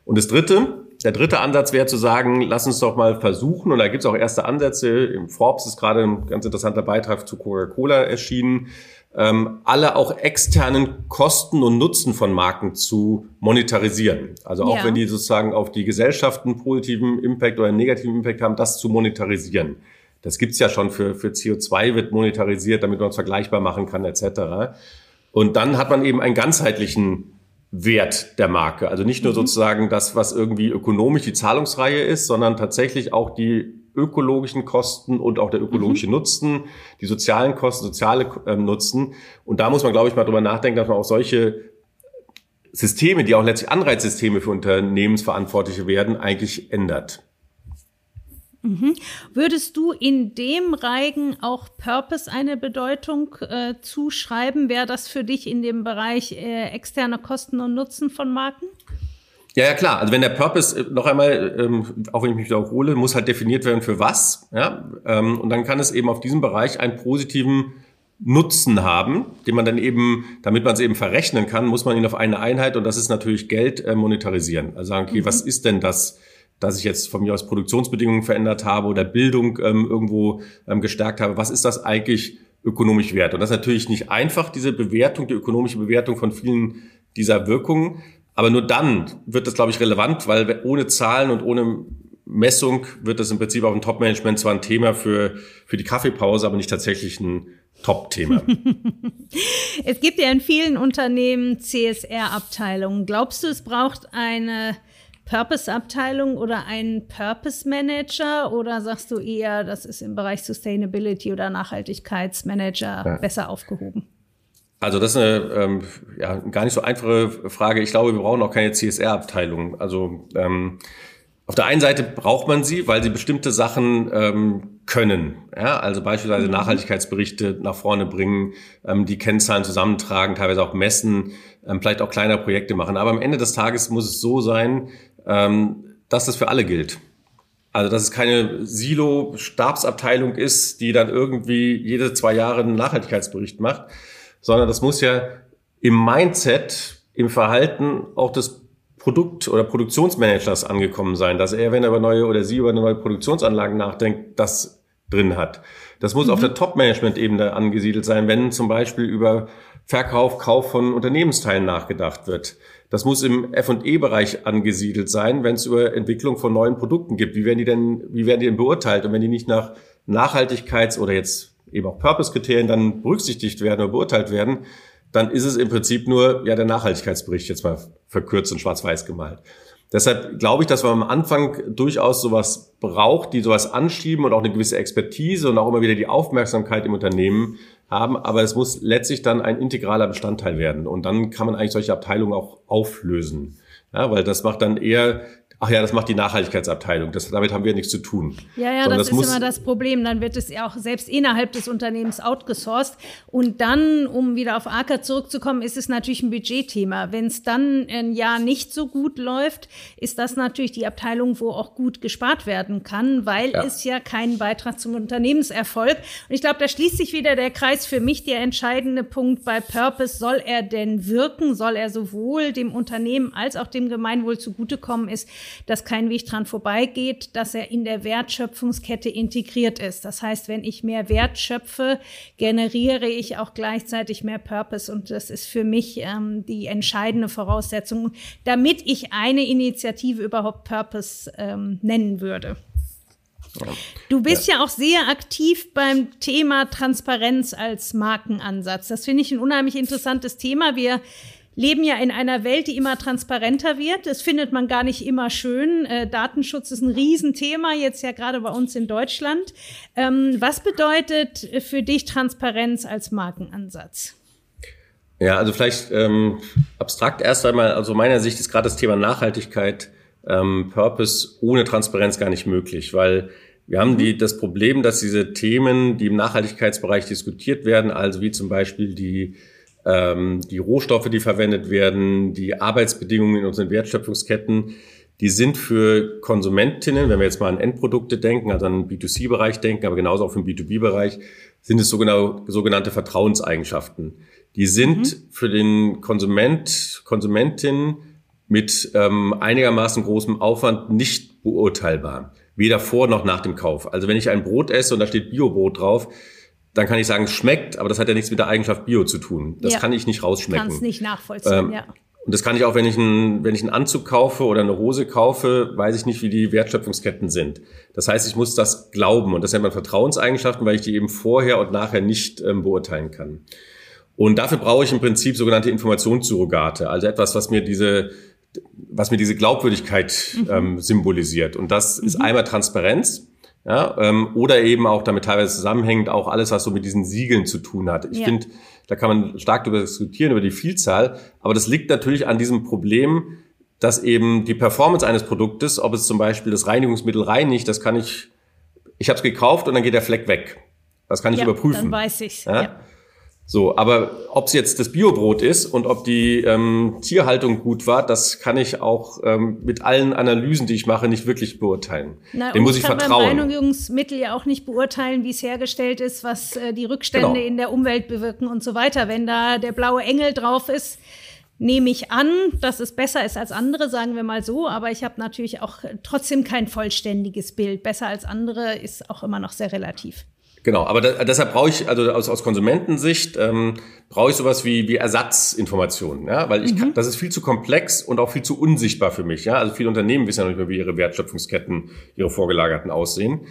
B: Und das dritte, der dritte Ansatz wäre zu sagen, lass uns doch mal versuchen, und da gibt es auch erste Ansätze, im Forbes ist gerade ein ganz interessanter Beitrag zu Coca-Cola erschienen, ähm, alle auch externen Kosten und Nutzen von Marken zu monetarisieren. Also auch ja. wenn die sozusagen auf die Gesellschaften positiven Impact oder negativen Impact haben, das zu monetarisieren. Das gibt's ja schon für, für CO2 wird monetarisiert, damit man es vergleichbar machen kann etc. Und dann hat man eben einen ganzheitlichen Wert der Marke. Also nicht nur mhm. sozusagen das, was irgendwie ökonomisch die Zahlungsreihe ist, sondern tatsächlich auch die ökologischen Kosten und auch der ökologische mhm. Nutzen, die sozialen Kosten, soziale äh, Nutzen. Und da muss man, glaube ich, mal drüber nachdenken, dass man auch solche Systeme, die auch letztlich Anreizsysteme für Unternehmensverantwortliche werden, eigentlich ändert.
A: Mhm. Würdest du in dem Reigen auch Purpose eine Bedeutung äh, zuschreiben? Wäre das für dich in dem Bereich äh, externe Kosten und Nutzen von Marken?
B: Ja, ja, klar. Also wenn der Purpose, äh, noch einmal, ähm, auch wenn ich mich wiederhole, muss halt definiert werden für was. Ja? Ähm, und dann kann es eben auf diesem Bereich einen positiven Nutzen haben, den man dann eben, damit man es eben verrechnen kann, muss man ihn auf eine Einheit, und das ist natürlich Geld, äh, monetarisieren. Also sagen, okay, mhm. was ist denn das, dass ich jetzt von mir aus Produktionsbedingungen verändert habe oder Bildung ähm, irgendwo ähm, gestärkt habe? Was ist das eigentlich ökonomisch wert? Und das ist natürlich nicht einfach, diese Bewertung, die ökonomische Bewertung von vielen dieser Wirkungen. Aber nur dann wird das, glaube ich, relevant, weil ohne Zahlen und ohne Messung wird das im Prinzip auch im Top-Management zwar ein Thema für, für die Kaffeepause, aber nicht tatsächlich ein Top-Thema.
A: es gibt ja in vielen Unternehmen CSR-Abteilungen. Glaubst du, es braucht eine Purpose-Abteilung oder einen Purpose-Manager oder sagst du eher, das ist im Bereich Sustainability oder Nachhaltigkeitsmanager ja. besser aufgehoben?
B: Also das ist eine ähm, ja, gar nicht so einfache Frage. Ich glaube, wir brauchen auch keine CSR-Abteilung. Also ähm, auf der einen Seite braucht man sie, weil sie bestimmte Sachen ähm, können. Ja, also beispielsweise mhm. Nachhaltigkeitsberichte nach vorne bringen, ähm, die Kennzahlen zusammentragen, teilweise auch messen, ähm, vielleicht auch kleine Projekte machen. Aber am Ende des Tages muss es so sein, ähm, dass das für alle gilt. Also dass es keine Silo-Stabsabteilung ist, die dann irgendwie jede zwei Jahre einen Nachhaltigkeitsbericht macht, sondern das muss ja im Mindset, im Verhalten auch des Produkt- oder Produktionsmanagers angekommen sein, dass er, wenn er über neue oder sie über neue Produktionsanlagen nachdenkt, das drin hat. Das muss mhm. auf der Top-Management-Ebene angesiedelt sein, wenn zum Beispiel über Verkauf, Kauf von Unternehmensteilen nachgedacht wird. Das muss im F&E-Bereich angesiedelt sein, wenn es über Entwicklung von neuen Produkten gibt. Wie werden die denn, wie werden die denn beurteilt? Und wenn die nicht nach Nachhaltigkeits- oder jetzt eben auch Purpose-Kriterien dann berücksichtigt werden oder beurteilt werden, dann ist es im Prinzip nur ja der Nachhaltigkeitsbericht jetzt mal verkürzt und schwarz-weiß gemalt. Deshalb glaube ich, dass man am Anfang durchaus sowas braucht, die sowas anschieben und auch eine gewisse Expertise und auch immer wieder die Aufmerksamkeit im Unternehmen haben. Aber es muss letztlich dann ein integraler Bestandteil werden. Und dann kann man eigentlich solche Abteilungen auch auflösen. Ja, weil das macht dann eher ach ja, das macht die Nachhaltigkeitsabteilung. Das, damit haben wir nichts zu tun.
A: Ja, ja, das, das, ist immer das Problem. Dann wird es ja auch selbst innerhalb des Unternehmens outgesourced. Und dann, um wieder auf Acker zurückzukommen, ist es natürlich ein Budgetthema. Wenn es dann ein Jahr nicht so gut läuft, ist das natürlich die Abteilung, wo auch gut gespart werden kann, weil ja. es ja keinen Beitrag zum Unternehmenserfolg. Und ich glaube, da schließt sich wieder der Kreis für mich. Der entscheidende Punkt bei Purpose, soll er denn wirken? Soll er sowohl dem Unternehmen als auch dem Gemeinwohl zugutekommen ist? Dass kein Weg dran vorbeigeht, dass er in der Wertschöpfungskette integriert ist. Das heißt, wenn ich mehr Wert schöpfe, generiere ich auch gleichzeitig mehr Purpose. Und das ist für mich ähm, die entscheidende Voraussetzung, damit ich eine Initiative überhaupt Purpose ähm, nennen würde. Du bist ja. ja. auch sehr aktiv beim Thema Transparenz als Markenansatz. Das finde ich ein unheimlich interessantes Thema. Wir leben ja in einer Welt, die immer transparenter wird. Das findet man gar nicht immer schön. Äh, Datenschutz ist ein Riesenthema, jetzt ja gerade bei uns in Deutschland. Ähm, was bedeutet für dich Transparenz als Markenansatz?
B: Ja, also vielleicht ähm, abstrakt erst einmal, also meiner Sicht ist gerade das Thema Nachhaltigkeit, ähm, Purpose ohne Transparenz gar nicht möglich, weil wir haben die, das Problem, dass diese Themen, die im Nachhaltigkeitsbereich diskutiert werden, also wie zum Beispiel die ähm, die Rohstoffe, die verwendet werden, die Arbeitsbedingungen in unseren Wertschöpfungsketten, die sind für Konsumentinnen, wenn wir jetzt mal an Endprodukte denken, also an den B2C-Bereich denken, aber genauso auch für den B2B-Bereich, sind es sogenannte Vertrauenseigenschaften. Die sind mhm. für den Konsument, Konsumentin mit ähm, einigermaßen großem Aufwand nicht beurteilbar. Weder vor noch nach dem Kauf. Also wenn ich ein Brot esse und da steht Biobrot drauf, dann kann ich sagen, es schmeckt, aber das hat ja nichts mit der Eigenschaft Bio zu tun. Das ja. kann ich nicht rausschmecken. Kann es
A: nicht nachvollziehen, ähm, ja.
B: Und das kann ich auch, wenn ich, einen, wenn ich einen Anzug kaufe oder eine Hose kaufe, weiß ich nicht, wie die Wertschöpfungsketten sind. Das heißt, ich muss das glauben und das nennt man Vertrauenseigenschaften, weil ich die eben vorher und nachher nicht ähm, beurteilen kann. Und dafür brauche ich im Prinzip sogenannte Informationssurrogate, also etwas, was mir diese, was mir diese Glaubwürdigkeit mhm. ähm, symbolisiert. Und das mhm. ist einmal Transparenz. Ja, ähm, oder eben auch damit teilweise zusammenhängend auch alles, was so mit diesen Siegeln zu tun hat. Ich ja. finde, da kann man stark darüber diskutieren, über die Vielzahl, aber das liegt natürlich an diesem Problem, dass eben die Performance eines Produktes, ob es zum Beispiel das Reinigungsmittel reinigt, das kann ich, ich habe es gekauft und dann geht der Fleck weg. Das kann ich
A: ja,
B: überprüfen.
A: Dann weiß ich. Ja? ja.
B: So, aber ob es jetzt das Biobrot ist und ob die ähm, Tierhaltung gut war, das kann ich auch ähm, mit allen Analysen, die ich mache, nicht wirklich beurteilen.
A: Na, Dem muss ich vertrauen. Beim Reinigungsmittel ja auch nicht beurteilen, wie es hergestellt ist, was äh, die Rückstände genau. in der Umwelt bewirken und so weiter. Wenn da der blaue Engel drauf ist, nehme ich an, dass es besser ist als andere, sagen wir mal so. Aber ich habe natürlich auch trotzdem kein vollständiges Bild. Besser als andere ist auch immer noch sehr relativ.
B: Genau, aber da, deshalb brauche ich, also aus, aus Konsumentensicht, ähm, brauche ich sowas wie, wie Ersatzinformationen, ja, weil ich mhm. kann, das ist viel zu komplex und auch viel zu unsichtbar für mich, ja. Also viele Unternehmen wissen ja nicht mehr, wie ihre Wertschöpfungsketten, ihre vorgelagerten aussehen.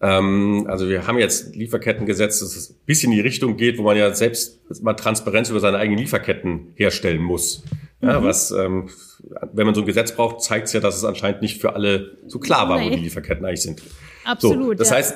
B: Ähm, also wir haben jetzt Lieferkettengesetz, das ein bisschen in die Richtung geht, wo man ja selbst mal Transparenz über seine eigenen Lieferketten herstellen muss. Ja, mhm. was, ähm, wenn man so ein Gesetz braucht, zeigt es ja, dass es anscheinend nicht für alle so klar war, nee. wo die Lieferketten eigentlich sind.
A: Absolut.
B: So, das
A: ja.
B: heißt,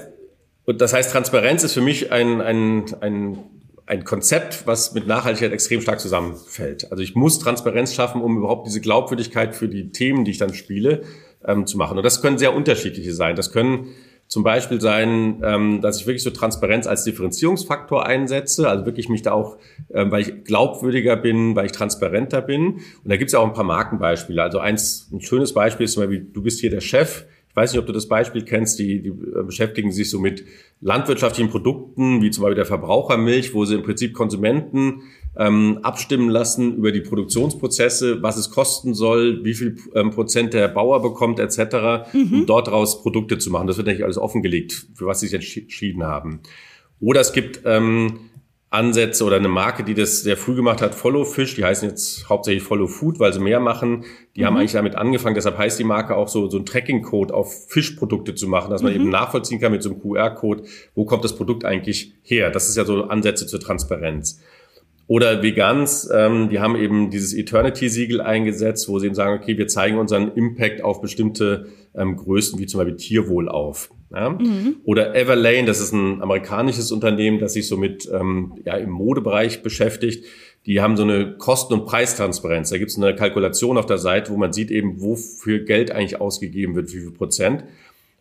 B: und das heißt, Transparenz ist für mich ein, ein, ein, ein Konzept, was mit Nachhaltigkeit extrem stark zusammenfällt. Also ich muss Transparenz schaffen, um überhaupt diese Glaubwürdigkeit für die Themen, die ich dann spiele, ähm, zu machen. Und das können sehr unterschiedliche sein. Das können zum Beispiel sein, ähm, dass ich wirklich so Transparenz als Differenzierungsfaktor einsetze, also wirklich mich da auch, ähm, weil ich glaubwürdiger bin, weil ich transparenter bin. Und da gibt es ja auch ein paar Markenbeispiele. Also eins, ein schönes Beispiel ist zum Beispiel, du bist hier der Chef, weiß nicht, ob du das Beispiel kennst, die, die äh, beschäftigen sich so mit landwirtschaftlichen Produkten, wie zum Beispiel der Verbrauchermilch, wo sie im Prinzip Konsumenten ähm, abstimmen lassen über die Produktionsprozesse, was es kosten soll, wie viel ähm, Prozent der Bauer bekommt etc., mhm. um dort daraus Produkte zu machen. Das wird natürlich alles offengelegt, für was sie sich entschieden haben. Oder es gibt ähm, Ansätze oder eine Marke, die das sehr früh gemacht hat, Follow Fish, die heißen jetzt hauptsächlich Follow Food, weil sie mehr machen. Die mhm. haben eigentlich damit angefangen, deshalb heißt die Marke auch so, so ein Tracking-Code auf Fischprodukte zu machen, dass man mhm. eben nachvollziehen kann mit so einem QR-Code, wo kommt das Produkt eigentlich her. Das ist ja so Ansätze zur Transparenz. Oder Vegans, ähm, die haben eben dieses Eternity-Siegel eingesetzt, wo sie eben sagen, okay, wir zeigen unseren Impact auf bestimmte ähm, Größen, wie zum Beispiel Tierwohl auf. Ja? Mhm. Oder Everlane, das ist ein amerikanisches Unternehmen, das sich so mit ähm, ja, im Modebereich beschäftigt. Die haben so eine Kosten- und Preistransparenz. Da gibt es eine Kalkulation auf der Seite, wo man sieht eben, wofür Geld eigentlich ausgegeben wird, wie viel Prozent.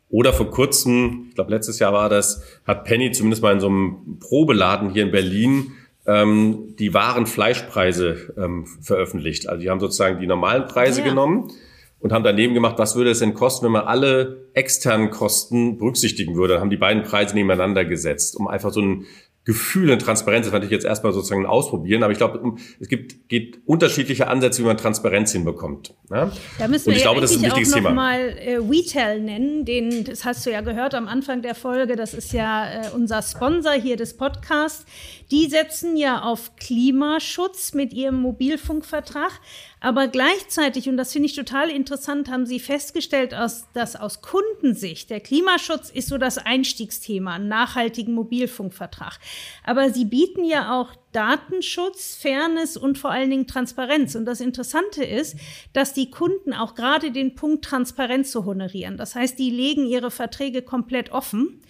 B: Oder vor kurzem, ich glaube letztes Jahr war das, hat Penny zumindest mal in so einem Probeladen hier in Berlin ähm, die wahren Fleischpreise ähm, veröffentlicht. Also die haben sozusagen die normalen Preise ja. genommen und haben daneben gemacht, was würde es denn kosten, wenn man alle externen Kosten berücksichtigen würde. Dann haben die beiden Preise nebeneinander gesetzt, um einfach so ein Gefühl und Transparenz, das natürlich jetzt erstmal sozusagen ausprobieren, aber ich glaube, es gibt geht unterschiedliche Ansätze, wie man Transparenz hinbekommt.
A: Ja? Da müssen wir und ich ja glaube, das ist ein wichtiges auch noch Thema. mal äh, WeTel nennen, den, das hast du ja gehört am Anfang der Folge, das ist ja äh, unser Sponsor hier des Podcasts. Die setzen ja auf Klimaschutz mit ihrem Mobilfunkvertrag. Aber gleichzeitig, und das finde ich total interessant, haben Sie festgestellt, dass aus Kundensicht der Klimaschutz ist so das Einstiegsthema, einen nachhaltigen Mobilfunkvertrag. Aber Sie bieten ja auch Datenschutz, Fairness und vor allen Dingen Transparenz. Und das Interessante ist, dass die Kunden auch gerade den Punkt Transparenz so honorieren. Das heißt, die legen ihre Verträge komplett offen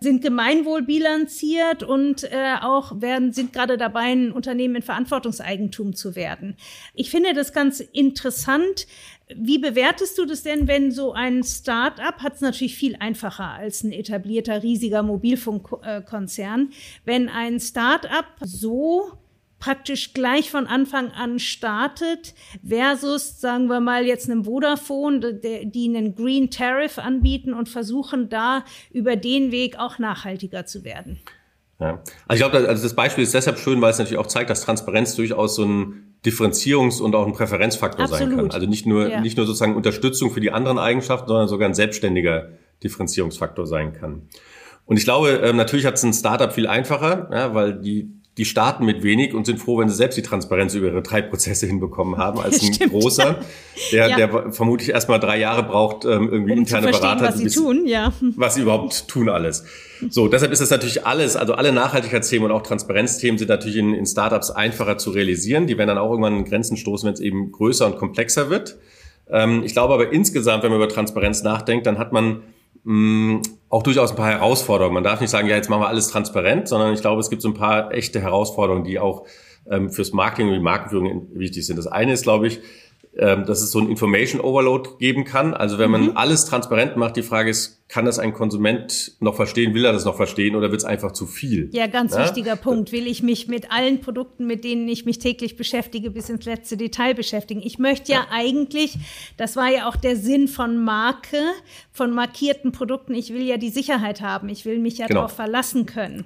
A: sind gemeinwohlbilanziert und äh, auch werden, sind gerade dabei, ein Unternehmen in Verantwortungseigentum zu werden. Ich finde das ganz interessant. Wie bewertest du das denn, wenn so ein Start-up hat es natürlich viel einfacher als ein etablierter riesiger Mobilfunkkonzern, wenn ein Start-up so praktisch gleich von Anfang an startet versus, sagen wir mal, jetzt einem Vodafone, die einen Green Tariff anbieten und versuchen da über den Weg auch nachhaltiger zu werden.
B: Ja. Also ich glaube, also das Beispiel ist deshalb schön, weil es natürlich auch zeigt, dass Transparenz durchaus so ein Differenzierungs- und auch ein Präferenzfaktor Absolut. sein kann. Also nicht nur, ja. nicht nur sozusagen Unterstützung für die anderen Eigenschaften, sondern sogar ein selbstständiger Differenzierungsfaktor sein kann. Und ich glaube, ähm, natürlich hat es ein Startup viel einfacher, ja, weil die die starten mit wenig und sind froh, wenn sie selbst die Transparenz über ihre drei Prozesse hinbekommen haben, als ein Stimmt, großer, der, ja. der vermutlich erstmal drei Jahre braucht, ähm, irgendwie um interne Berater,
A: was sie tun, ja.
B: Was sie überhaupt tun alles. So, deshalb ist das natürlich alles, also alle Nachhaltigkeitsthemen und auch Transparenzthemen sind natürlich in, in Startups einfacher zu realisieren. Die werden dann auch irgendwann in Grenzen stoßen, wenn es eben größer und komplexer wird. Ähm, ich glaube aber insgesamt, wenn man über Transparenz nachdenkt, dann hat man mh, auch durchaus ein paar Herausforderungen. Man darf nicht sagen, ja, jetzt machen wir alles transparent, sondern ich glaube, es gibt so ein paar echte Herausforderungen, die auch ähm, fürs Marketing und die Markenführung wichtig sind. Das eine ist, glaube ich, ähm, dass es so ein Information Overload geben kann. Also wenn man mhm. alles transparent macht, die Frage ist, kann das ein Konsument noch verstehen, will er das noch verstehen oder wird es einfach zu viel?
A: Ja, ganz ja? wichtiger Punkt. Will ich mich mit allen Produkten, mit denen ich mich täglich beschäftige, bis ins letzte Detail beschäftigen? Ich möchte ja, ja eigentlich, das war ja auch der Sinn von Marke, von markierten Produkten, ich will ja die Sicherheit haben, ich will mich ja genau. darauf verlassen können.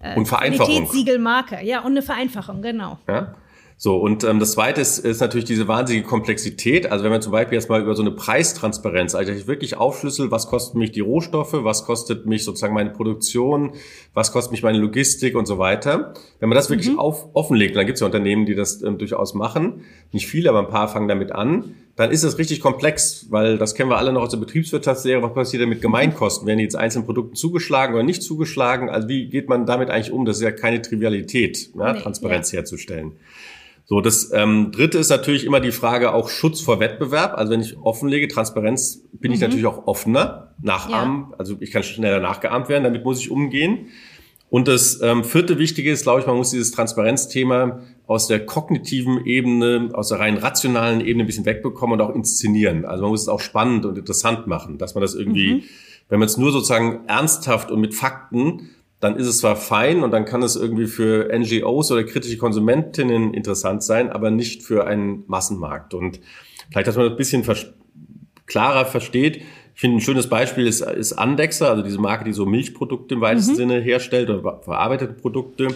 B: Äh, und Vereinfachung.
A: Qualitätssiegelmarke, ja, und eine Vereinfachung, genau.
B: Ja? So, und ähm, das zweite ist, ist natürlich diese wahnsinnige Komplexität. Also wenn man zum Beispiel jetzt mal über so eine Preistransparenz, also ich wirklich aufschlüssel, was kostet mich die Rohstoffe, was kostet mich sozusagen meine Produktion, was kostet mich meine Logistik und so weiter. Wenn man das wirklich mhm. auf, offenlegt, dann gibt es ja Unternehmen, die das ähm, durchaus machen, nicht viele, aber ein paar fangen damit an, dann ist es richtig komplex, weil das kennen wir alle noch aus der Betriebswirtschaftslehre. Was passiert denn mit Gemeinkosten? Werden die jetzt einzelnen Produkten zugeschlagen oder nicht zugeschlagen? Also wie geht man damit eigentlich um? Das ist ja keine Trivialität, ja, nee, Transparenz ja. herzustellen. So, das ähm, dritte ist natürlich immer die Frage auch Schutz vor Wettbewerb. Also wenn ich offenlege, Transparenz, bin mhm. ich natürlich auch offener, nachahmen. Ja. Also ich kann schneller nachgeahmt werden, damit muss ich umgehen. Und das ähm, vierte Wichtige ist, glaube ich, man muss dieses Transparenzthema aus der kognitiven Ebene, aus der rein rationalen Ebene ein bisschen wegbekommen und auch inszenieren. Also man muss es auch spannend und interessant machen, dass man das irgendwie, mhm. wenn man es nur sozusagen ernsthaft und mit Fakten dann ist es zwar fein und dann kann es irgendwie für NGOs oder kritische Konsumentinnen interessant sein, aber nicht für einen Massenmarkt. Und vielleicht, dass man das ein bisschen vers klarer versteht, ich finde, ein schönes Beispiel ist, ist Andexer, also diese Marke, die so Milchprodukte im weitesten mhm. Sinne herstellt oder verarbeitete Produkte.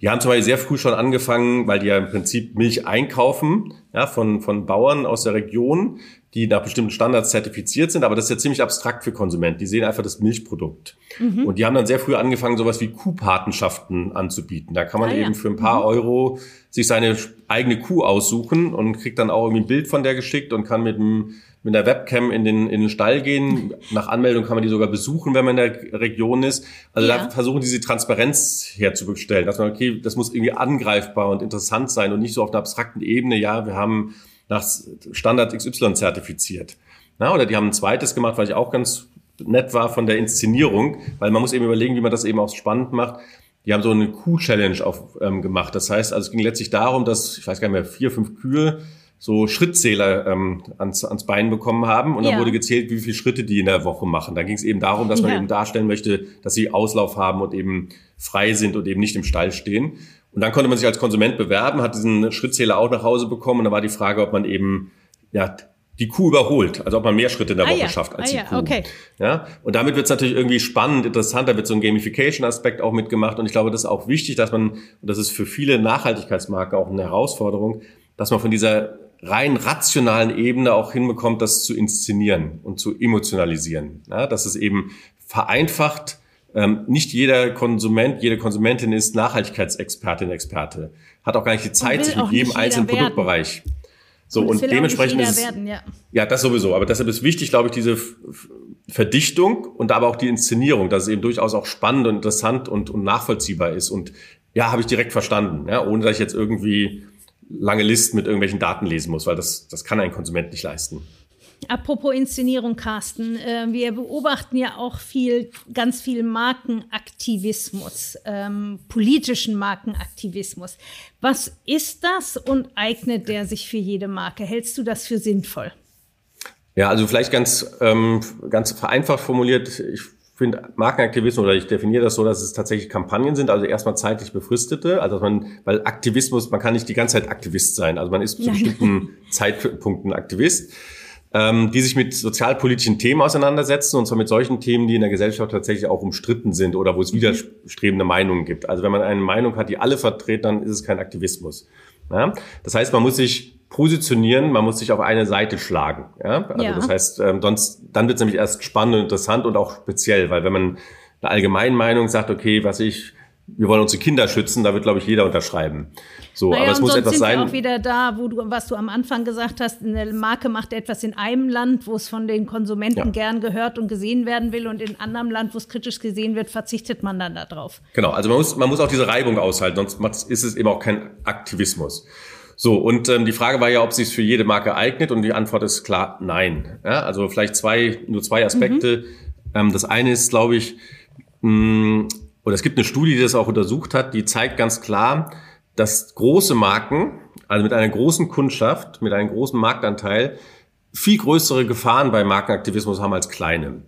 B: Die haben zum Beispiel sehr früh schon angefangen, weil die ja im Prinzip Milch einkaufen, ja, von, von Bauern aus der Region, die nach bestimmten Standards zertifiziert sind, aber das ist ja ziemlich abstrakt für Konsumenten. Die sehen einfach das Milchprodukt. Mhm. Und die haben dann sehr früh angefangen, sowas wie Kuhpatenschaften anzubieten. Da kann man ah, eben ja. für ein paar mhm. Euro sich seine eigene Kuh aussuchen und kriegt dann auch irgendwie ein Bild von der geschickt und kann mit einem mit der Webcam in den, in den Stall gehen. Nach Anmeldung kann man die sogar besuchen, wenn man in der Region ist. Also ja. da versuchen diese Transparenz herzustellen, dass man, okay, das muss irgendwie angreifbar und interessant sein und nicht so auf einer abstrakten Ebene, ja, wir haben nach Standard XY zertifiziert. Na, oder die haben ein zweites gemacht, weil ich auch ganz nett war von der Inszenierung, weil man muss eben überlegen, wie man das eben auch spannend macht. Die haben so eine Kuh-Challenge auf, ähm, gemacht. Das heißt, also es ging letztlich darum, dass, ich weiß gar nicht mehr, vier, fünf Kühe so Schrittzähler ähm, ans, ans Bein bekommen haben und dann ja. wurde gezählt, wie viele Schritte die in der Woche machen. Da ging es eben darum, dass man ja. eben darstellen möchte, dass sie Auslauf haben und eben frei sind und eben nicht im Stall stehen. Und dann konnte man sich als Konsument bewerben, hat diesen Schrittzähler auch nach Hause bekommen und da war die Frage, ob man eben ja die Kuh überholt, also ob man mehr Schritte in der ah, Woche ja. schafft als ah, die Kuh. Okay. Ja, und damit wird es natürlich irgendwie spannend, interessant, da wird so ein Gamification-Aspekt auch mitgemacht und ich glaube, das ist auch wichtig, dass man, und das ist für viele Nachhaltigkeitsmarken auch eine Herausforderung, dass man von dieser rein rationalen Ebene auch hinbekommt, das zu inszenieren und zu emotionalisieren. Ja, dass es eben vereinfacht, ähm, nicht jeder Konsument, jede Konsumentin ist Nachhaltigkeitsexpertin, Experte. Hat auch gar nicht die Zeit, sich mit jedem einzelnen werden. Produktbereich. So, und, und dementsprechend ist, werden, ja. ja, das sowieso. Aber deshalb ist wichtig, glaube ich, diese Verdichtung und aber auch die Inszenierung, dass es eben durchaus auch spannend und interessant und, und nachvollziehbar ist. Und ja, habe ich direkt verstanden, ja, ohne dass ich jetzt irgendwie lange Listen mit irgendwelchen Daten lesen muss, weil das, das kann ein Konsument nicht leisten.
A: Apropos Inszenierung, Carsten, äh, wir beobachten ja auch viel, ganz viel Markenaktivismus, ähm, politischen Markenaktivismus. Was ist das und eignet der sich für jede Marke? Hältst du das für sinnvoll?
B: Ja, also vielleicht ganz, ähm, ganz vereinfacht formuliert. Ich finde Markenaktivismus oder ich definiere das so, dass es tatsächlich Kampagnen sind, also erstmal zeitlich befristete, also man, weil Aktivismus, man kann nicht die ganze Zeit Aktivist sein, also man ist zu bestimmten Zeitpunkten Aktivist, ähm, die sich mit sozialpolitischen Themen auseinandersetzen und zwar mit solchen Themen, die in der Gesellschaft tatsächlich auch umstritten sind oder wo es mhm. widerstrebende Meinungen gibt. Also wenn man eine Meinung hat, die alle vertreten, dann ist es kein Aktivismus. Ja? Das heißt, man muss sich positionieren, man muss sich auf eine Seite schlagen. Ja? Also ja. das heißt, ähm, sonst, dann wird es nämlich erst spannend und interessant und auch speziell, weil wenn man eine allgemeine Meinung sagt, okay, was ich, wir wollen unsere Kinder schützen, da wird, glaube ich, jeder unterschreiben. So,
A: naja, aber es muss etwas sein. Wir auch wieder da, wo du, was du am Anfang gesagt hast, eine Marke macht etwas in einem Land, wo es von den Konsumenten ja. gern gehört und gesehen werden will, und in anderem Land, wo es kritisch gesehen wird, verzichtet man dann darauf.
B: Genau, also man muss, man muss auch diese Reibung aushalten, sonst ist es eben auch kein Aktivismus. So, und ähm, die Frage war ja, ob sich für jede Marke eignet und die Antwort ist klar, nein. Ja, also vielleicht zwei, nur zwei Aspekte. Mhm. Ähm, das eine ist, glaube ich, mh, oder es gibt eine Studie, die das auch untersucht hat, die zeigt ganz klar, dass große Marken, also mit einer großen Kundschaft, mit einem großen Marktanteil, viel größere Gefahren bei Markenaktivismus haben als kleine.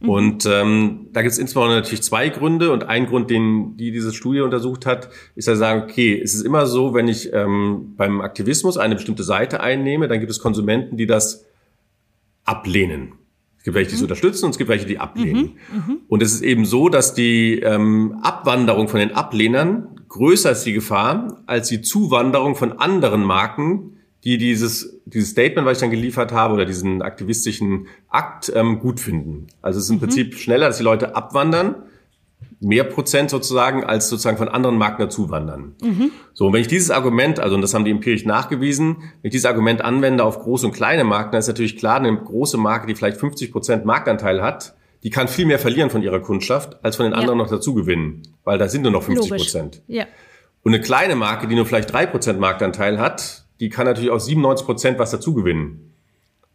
B: Mhm. Und ähm, da gibt es insbesondere natürlich zwei Gründe. Und ein Grund, den die diese Studie untersucht hat, ist ja sagen, okay, es ist immer so, wenn ich ähm, beim Aktivismus eine bestimmte Seite einnehme, dann gibt es Konsumenten, die das ablehnen. Es gibt welche, die es mhm. unterstützen und es gibt welche, die ablehnen. Mhm, mhm. Und es ist eben so, dass die ähm, Abwanderung von den Ablehnern größer ist die Gefahr als die Zuwanderung von anderen Marken, die dieses, dieses Statement, was ich dann geliefert habe, oder diesen aktivistischen Akt ähm, gut finden. Also es ist im mhm. Prinzip schneller, dass die Leute abwandern, mehr Prozent sozusagen, als sozusagen von anderen Marken dazuwandern. Mhm. So, und wenn ich dieses Argument, also und das haben die empirisch nachgewiesen, wenn ich dieses Argument anwende auf große und kleine Marken, dann ist natürlich klar, eine große Marke, die vielleicht 50 Prozent Marktanteil hat, die kann viel mehr verlieren von ihrer Kundschaft, als von den anderen ja. noch dazu gewinnen, weil da sind nur noch 50 Prozent. Ja. Und eine kleine Marke, die nur vielleicht drei Prozent Marktanteil hat, die kann natürlich aus 97 Prozent was dazu gewinnen.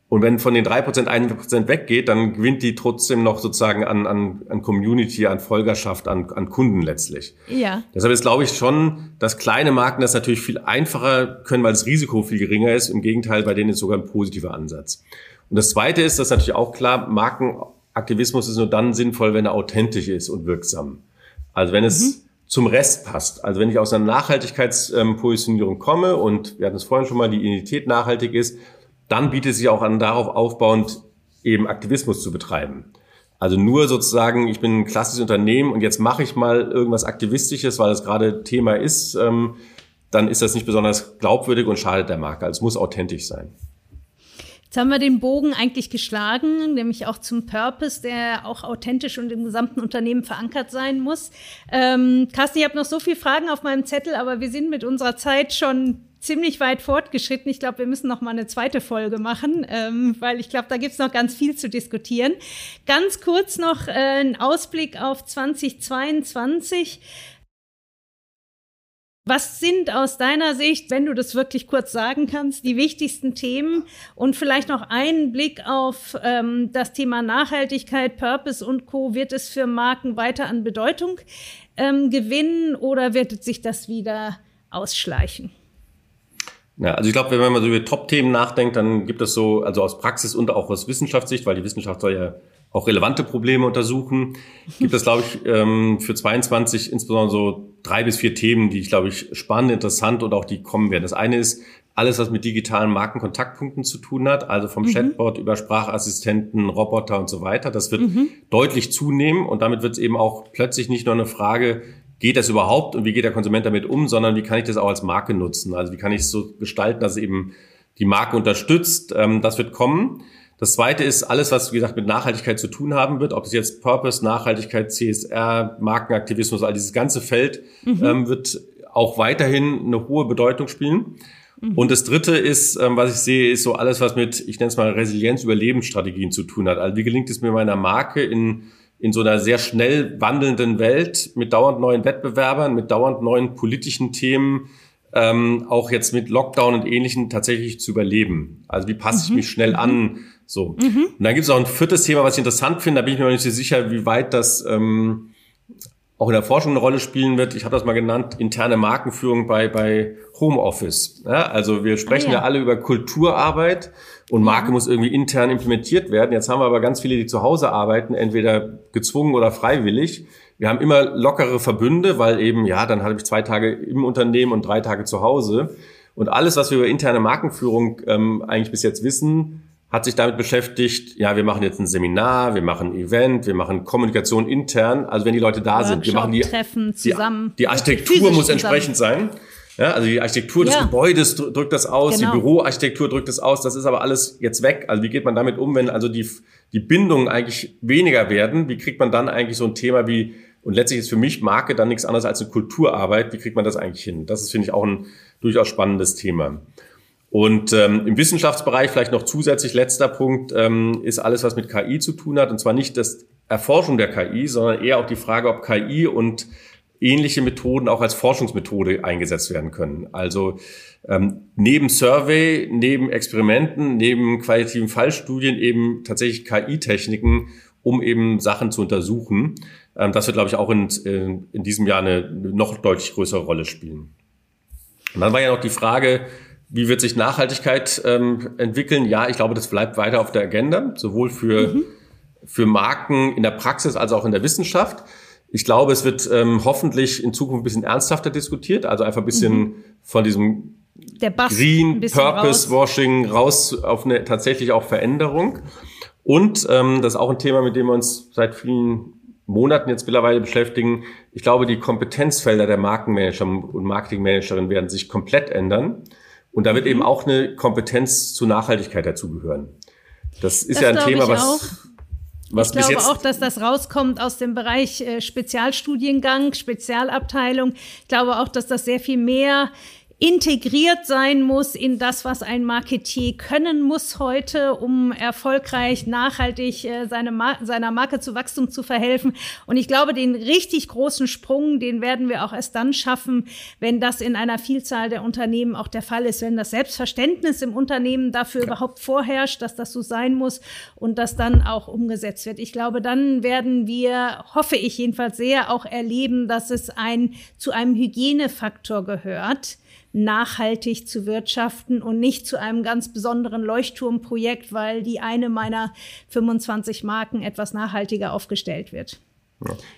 B: Und wenn von den drei Prozent ein Prozent weggeht, dann gewinnt die trotzdem noch sozusagen an, an, an Community, an Folgerschaft, an, an Kunden letztlich. Ja. Deshalb ist, glaube ich, schon, dass kleine Marken das natürlich viel einfacher können, weil das Risiko viel geringer ist. Im Gegenteil, bei denen ist sogar ein positiver Ansatz. Und das Zweite ist, das ist natürlich auch klar, Markenaktivismus ist nur dann sinnvoll, wenn er authentisch ist und wirksam. Also wenn es mhm zum Rest passt. Also wenn ich aus einer Nachhaltigkeitspositionierung komme und wir hatten es vorhin schon mal, die Identität nachhaltig ist, dann bietet es sich auch an, darauf aufbauend eben Aktivismus zu betreiben. Also nur sozusagen, ich bin ein klassisches Unternehmen und jetzt mache ich mal irgendwas Aktivistisches, weil das gerade Thema ist. Ähm, dann ist das nicht besonders glaubwürdig und schadet der Marke. Also es muss authentisch sein.
A: Jetzt haben wir den Bogen eigentlich geschlagen, nämlich auch zum Purpose, der auch authentisch und im gesamten Unternehmen verankert sein muss. Ähm, Carsten, ich habe noch so viele Fragen auf meinem Zettel, aber wir sind mit unserer Zeit schon ziemlich weit fortgeschritten. Ich glaube, wir müssen noch mal eine zweite Folge machen, ähm, weil ich glaube, da gibt es noch ganz viel zu diskutieren. Ganz kurz noch äh, ein Ausblick auf 2022. Was sind aus deiner Sicht, wenn du das wirklich kurz sagen kannst, die wichtigsten Themen und vielleicht noch einen Blick auf ähm, das Thema Nachhaltigkeit, Purpose und Co. Wird es für Marken weiter an Bedeutung ähm, gewinnen oder wird sich das wieder ausschleichen?
B: Ja, also ich glaube, wenn man so über Top-Themen nachdenkt, dann gibt es so, also aus Praxis und auch aus Wissenschaftssicht, weil die Wissenschaft soll ja auch relevante Probleme untersuchen, gibt es, glaube ich, ähm, für 22 insbesondere so drei bis vier Themen, die ich, glaube ich, spannend, interessant und auch die kommen werden. Das eine ist alles, was mit digitalen Markenkontaktpunkten zu tun hat, also vom mhm. Chatbot über Sprachassistenten, Roboter und so weiter. Das wird mhm. deutlich zunehmen und damit wird es eben auch plötzlich nicht nur eine Frage, geht das überhaupt und wie geht der Konsument damit um, sondern wie kann ich das auch als Marke nutzen? Also wie kann ich es so gestalten, dass es eben die Marke unterstützt? Ähm, das wird kommen. Das zweite ist alles, was, wie gesagt, mit Nachhaltigkeit zu tun haben wird. Ob es jetzt Purpose, Nachhaltigkeit, CSR, Markenaktivismus, all dieses ganze Feld mhm. ähm, wird auch weiterhin eine hohe Bedeutung spielen. Mhm. Und das dritte ist, ähm, was ich sehe, ist so alles, was mit, ich nenne es mal Resilienz, Überlebensstrategien zu tun hat. Also wie gelingt es mir meiner Marke in, in so einer sehr schnell wandelnden Welt mit dauernd neuen Wettbewerbern, mit dauernd neuen politischen Themen, ähm, auch jetzt mit Lockdown und Ähnlichen tatsächlich zu überleben. Also wie passe ich mhm. mich schnell mhm. an? So. Mhm. Und dann gibt es auch ein viertes Thema, was ich interessant finde. Da bin ich mir noch nicht so sicher, wie weit das ähm, auch in der Forschung eine Rolle spielen wird. Ich habe das mal genannt, interne Markenführung bei, bei Homeoffice. Ja, also wir sprechen ah, ja. ja. alle über Kulturarbeit und Marke ja. muss irgendwie intern implementiert werden. Jetzt haben wir aber ganz viele, die zu Hause arbeiten, entweder gezwungen oder freiwillig. Wir haben immer lockere Verbünde, weil eben, ja, dann habe ich zwei Tage im Unternehmen und drei Tage zu Hause. Und alles, was wir über interne Markenführung ähm, eigentlich bis jetzt wissen, hat sich damit beschäftigt, ja, wir machen jetzt ein Seminar, wir machen ein Event, wir machen Kommunikation intern, also wenn die Leute da Workshop, sind, wir machen die,
A: Treffen zusammen.
B: Die, die Architektur muss entsprechend sein. Ja, also die Architektur des ja. Gebäudes drückt das aus, genau. die Büroarchitektur drückt das aus, das ist aber alles jetzt weg. Also wie geht man damit um, wenn also die, die Bindungen eigentlich weniger werden? Wie kriegt man dann eigentlich so ein Thema wie, und letztlich ist für mich Marke dann nichts anderes als eine Kulturarbeit, wie kriegt man das eigentlich hin? Das ist, finde ich, auch ein durchaus spannendes Thema. Und ähm, im Wissenschaftsbereich vielleicht noch zusätzlich letzter Punkt ähm, ist alles, was mit KI zu tun hat. Und zwar nicht das Erforschung der KI, sondern eher auch die Frage, ob KI und ähnliche Methoden auch als Forschungsmethode eingesetzt werden können. Also ähm, neben Survey, neben Experimenten, neben qualitativen Fallstudien eben tatsächlich KI-Techniken, um eben Sachen zu untersuchen. Ähm, das wird, glaube ich, auch in, in, in diesem Jahr eine noch deutlich größere Rolle spielen. Und dann war ja noch die Frage, wie wird sich Nachhaltigkeit ähm, entwickeln? Ja, ich glaube, das bleibt weiter auf der Agenda, sowohl für, mhm. für Marken in der Praxis als auch in der Wissenschaft. Ich glaube, es wird ähm, hoffentlich in Zukunft ein bisschen ernsthafter diskutiert, also einfach ein bisschen mhm. von diesem Green Purpose raus. Washing raus auf eine tatsächlich auch Veränderung. Und ähm, das ist auch ein Thema, mit dem wir uns seit vielen Monaten jetzt mittlerweile beschäftigen. Ich glaube, die Kompetenzfelder der Markenmanager und Marketingmanagerin werden sich komplett ändern. Und da wird eben mhm. auch eine Kompetenz zur Nachhaltigkeit dazugehören. Das ist das ja ein Thema, was,
A: was ich glaube auch, dass das rauskommt aus dem Bereich äh, Spezialstudiengang, Spezialabteilung. Ich glaube auch, dass das sehr viel mehr integriert sein muss in das, was ein Marketier können muss heute, um erfolgreich, nachhaltig äh, seine Mar seiner Marke zu Wachstum zu verhelfen. Und ich glaube, den richtig großen Sprung, den werden wir auch erst dann schaffen, wenn das in einer Vielzahl der Unternehmen auch der Fall ist, wenn das Selbstverständnis im Unternehmen dafür ja. überhaupt vorherrscht, dass das so sein muss und das dann auch umgesetzt wird. Ich glaube, dann werden wir, hoffe ich jedenfalls sehr, auch erleben, dass es ein zu einem Hygienefaktor gehört nachhaltig zu wirtschaften und nicht zu einem ganz besonderen Leuchtturmprojekt, weil die eine meiner 25 Marken etwas nachhaltiger aufgestellt wird.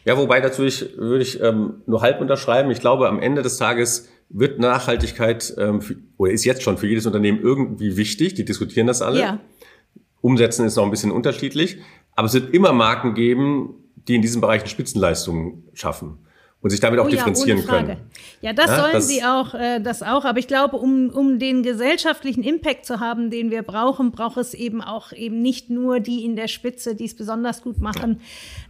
B: Ja, wobei natürlich würde ich ähm, nur halb unterschreiben. Ich glaube, am Ende des Tages wird Nachhaltigkeit ähm, für, oder ist jetzt schon für jedes Unternehmen irgendwie wichtig. Die diskutieren das alle. Ja. Umsetzen ist noch ein bisschen unterschiedlich. Aber es wird immer Marken geben, die in diesem Bereich eine Spitzenleistung schaffen. Und sich damit auch oh, differenzieren ja, können.
A: Ja, das ja, sollen das sie auch, äh, das auch. Aber ich glaube, um, um den gesellschaftlichen Impact zu haben, den wir brauchen, braucht es eben auch eben nicht nur die in der Spitze, die es besonders gut machen.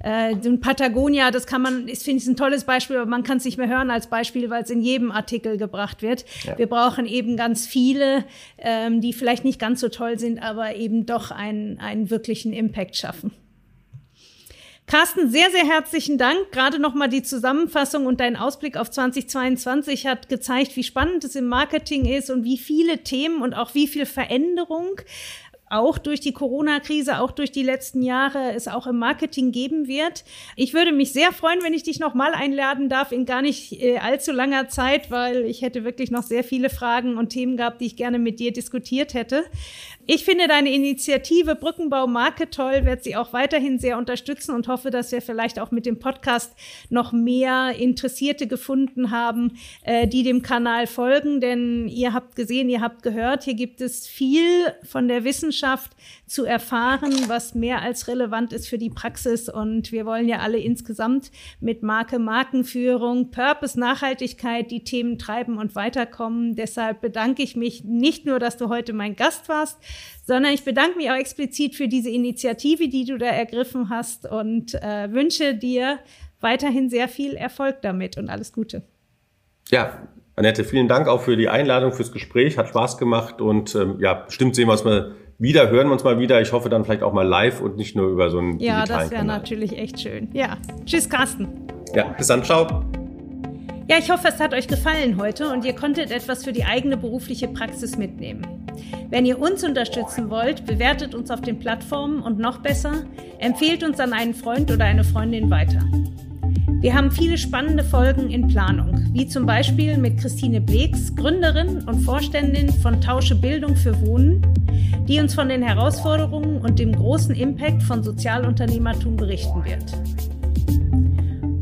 A: Ja. Äh, Patagonia, das kann man, ist finde ich ein tolles Beispiel, aber man kann es nicht mehr hören als Beispiel, weil es in jedem Artikel gebracht wird. Ja. Wir brauchen eben ganz viele, ähm, die vielleicht nicht ganz so toll sind, aber eben doch einen, einen wirklichen Impact schaffen. Carsten, sehr, sehr herzlichen Dank. Gerade nochmal die Zusammenfassung und dein Ausblick auf 2022 hat gezeigt, wie spannend es im Marketing ist und wie viele Themen und auch wie viel Veränderung auch durch die Corona-Krise, auch durch die letzten Jahre es auch im Marketing geben wird. Ich würde mich sehr freuen, wenn ich dich nochmal einladen darf in gar nicht äh, allzu langer Zeit, weil ich hätte wirklich noch sehr viele Fragen und Themen gehabt, die ich gerne mit dir diskutiert hätte. Ich finde deine Initiative Brückenbau Marke toll, werde sie auch weiterhin sehr unterstützen und hoffe, dass wir vielleicht auch mit dem Podcast noch mehr Interessierte gefunden haben, äh, die dem Kanal folgen. Denn ihr habt gesehen, ihr habt gehört, hier gibt es viel von der Wissenschaft zu erfahren, was mehr als relevant ist für die Praxis. Und wir wollen ja alle insgesamt mit Marke, Markenführung, Purpose, Nachhaltigkeit die Themen treiben und weiterkommen. Deshalb bedanke ich mich nicht nur, dass du heute mein Gast warst, sondern ich bedanke mich auch explizit für diese Initiative, die du da ergriffen hast und äh, wünsche dir weiterhin sehr viel Erfolg damit und alles Gute.
B: Ja, Annette, vielen Dank auch für die Einladung, fürs Gespräch. Hat Spaß gemacht und ähm, ja, bestimmt sehen wir uns mal wieder, hören wir uns mal wieder. Ich hoffe dann vielleicht auch mal live und nicht nur über so einen
A: Ja, das wäre natürlich echt schön. Ja, tschüss Carsten.
B: Ja, bis dann, ciao.
A: Ja, ich hoffe, es hat euch gefallen heute und ihr konntet etwas für die eigene berufliche Praxis mitnehmen. Wenn ihr uns unterstützen wollt, bewertet uns auf den Plattformen und noch besser, empfehlt uns an einen Freund oder eine Freundin weiter. Wir haben viele spannende Folgen in Planung, wie zum Beispiel mit Christine Bleeks, Gründerin und Vorständin von Tausche Bildung für Wohnen, die uns von den Herausforderungen und dem großen Impact von Sozialunternehmertum berichten wird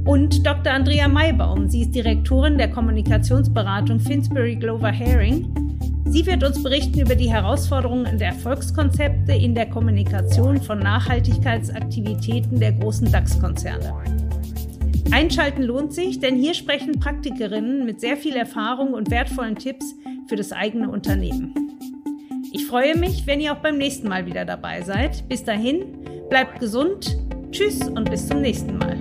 A: und Dr. Andrea Maybaum. Sie ist Direktorin der Kommunikationsberatung Finsbury Glover Herring. Sie wird uns berichten über die Herausforderungen und Erfolgskonzepte in der Kommunikation von Nachhaltigkeitsaktivitäten der großen DAX-Konzerne. Einschalten lohnt sich, denn hier sprechen Praktikerinnen mit sehr viel Erfahrung und wertvollen Tipps für das eigene Unternehmen. Ich freue mich, wenn ihr auch beim nächsten Mal wieder dabei seid. Bis dahin, bleibt gesund, tschüss und bis zum nächsten Mal.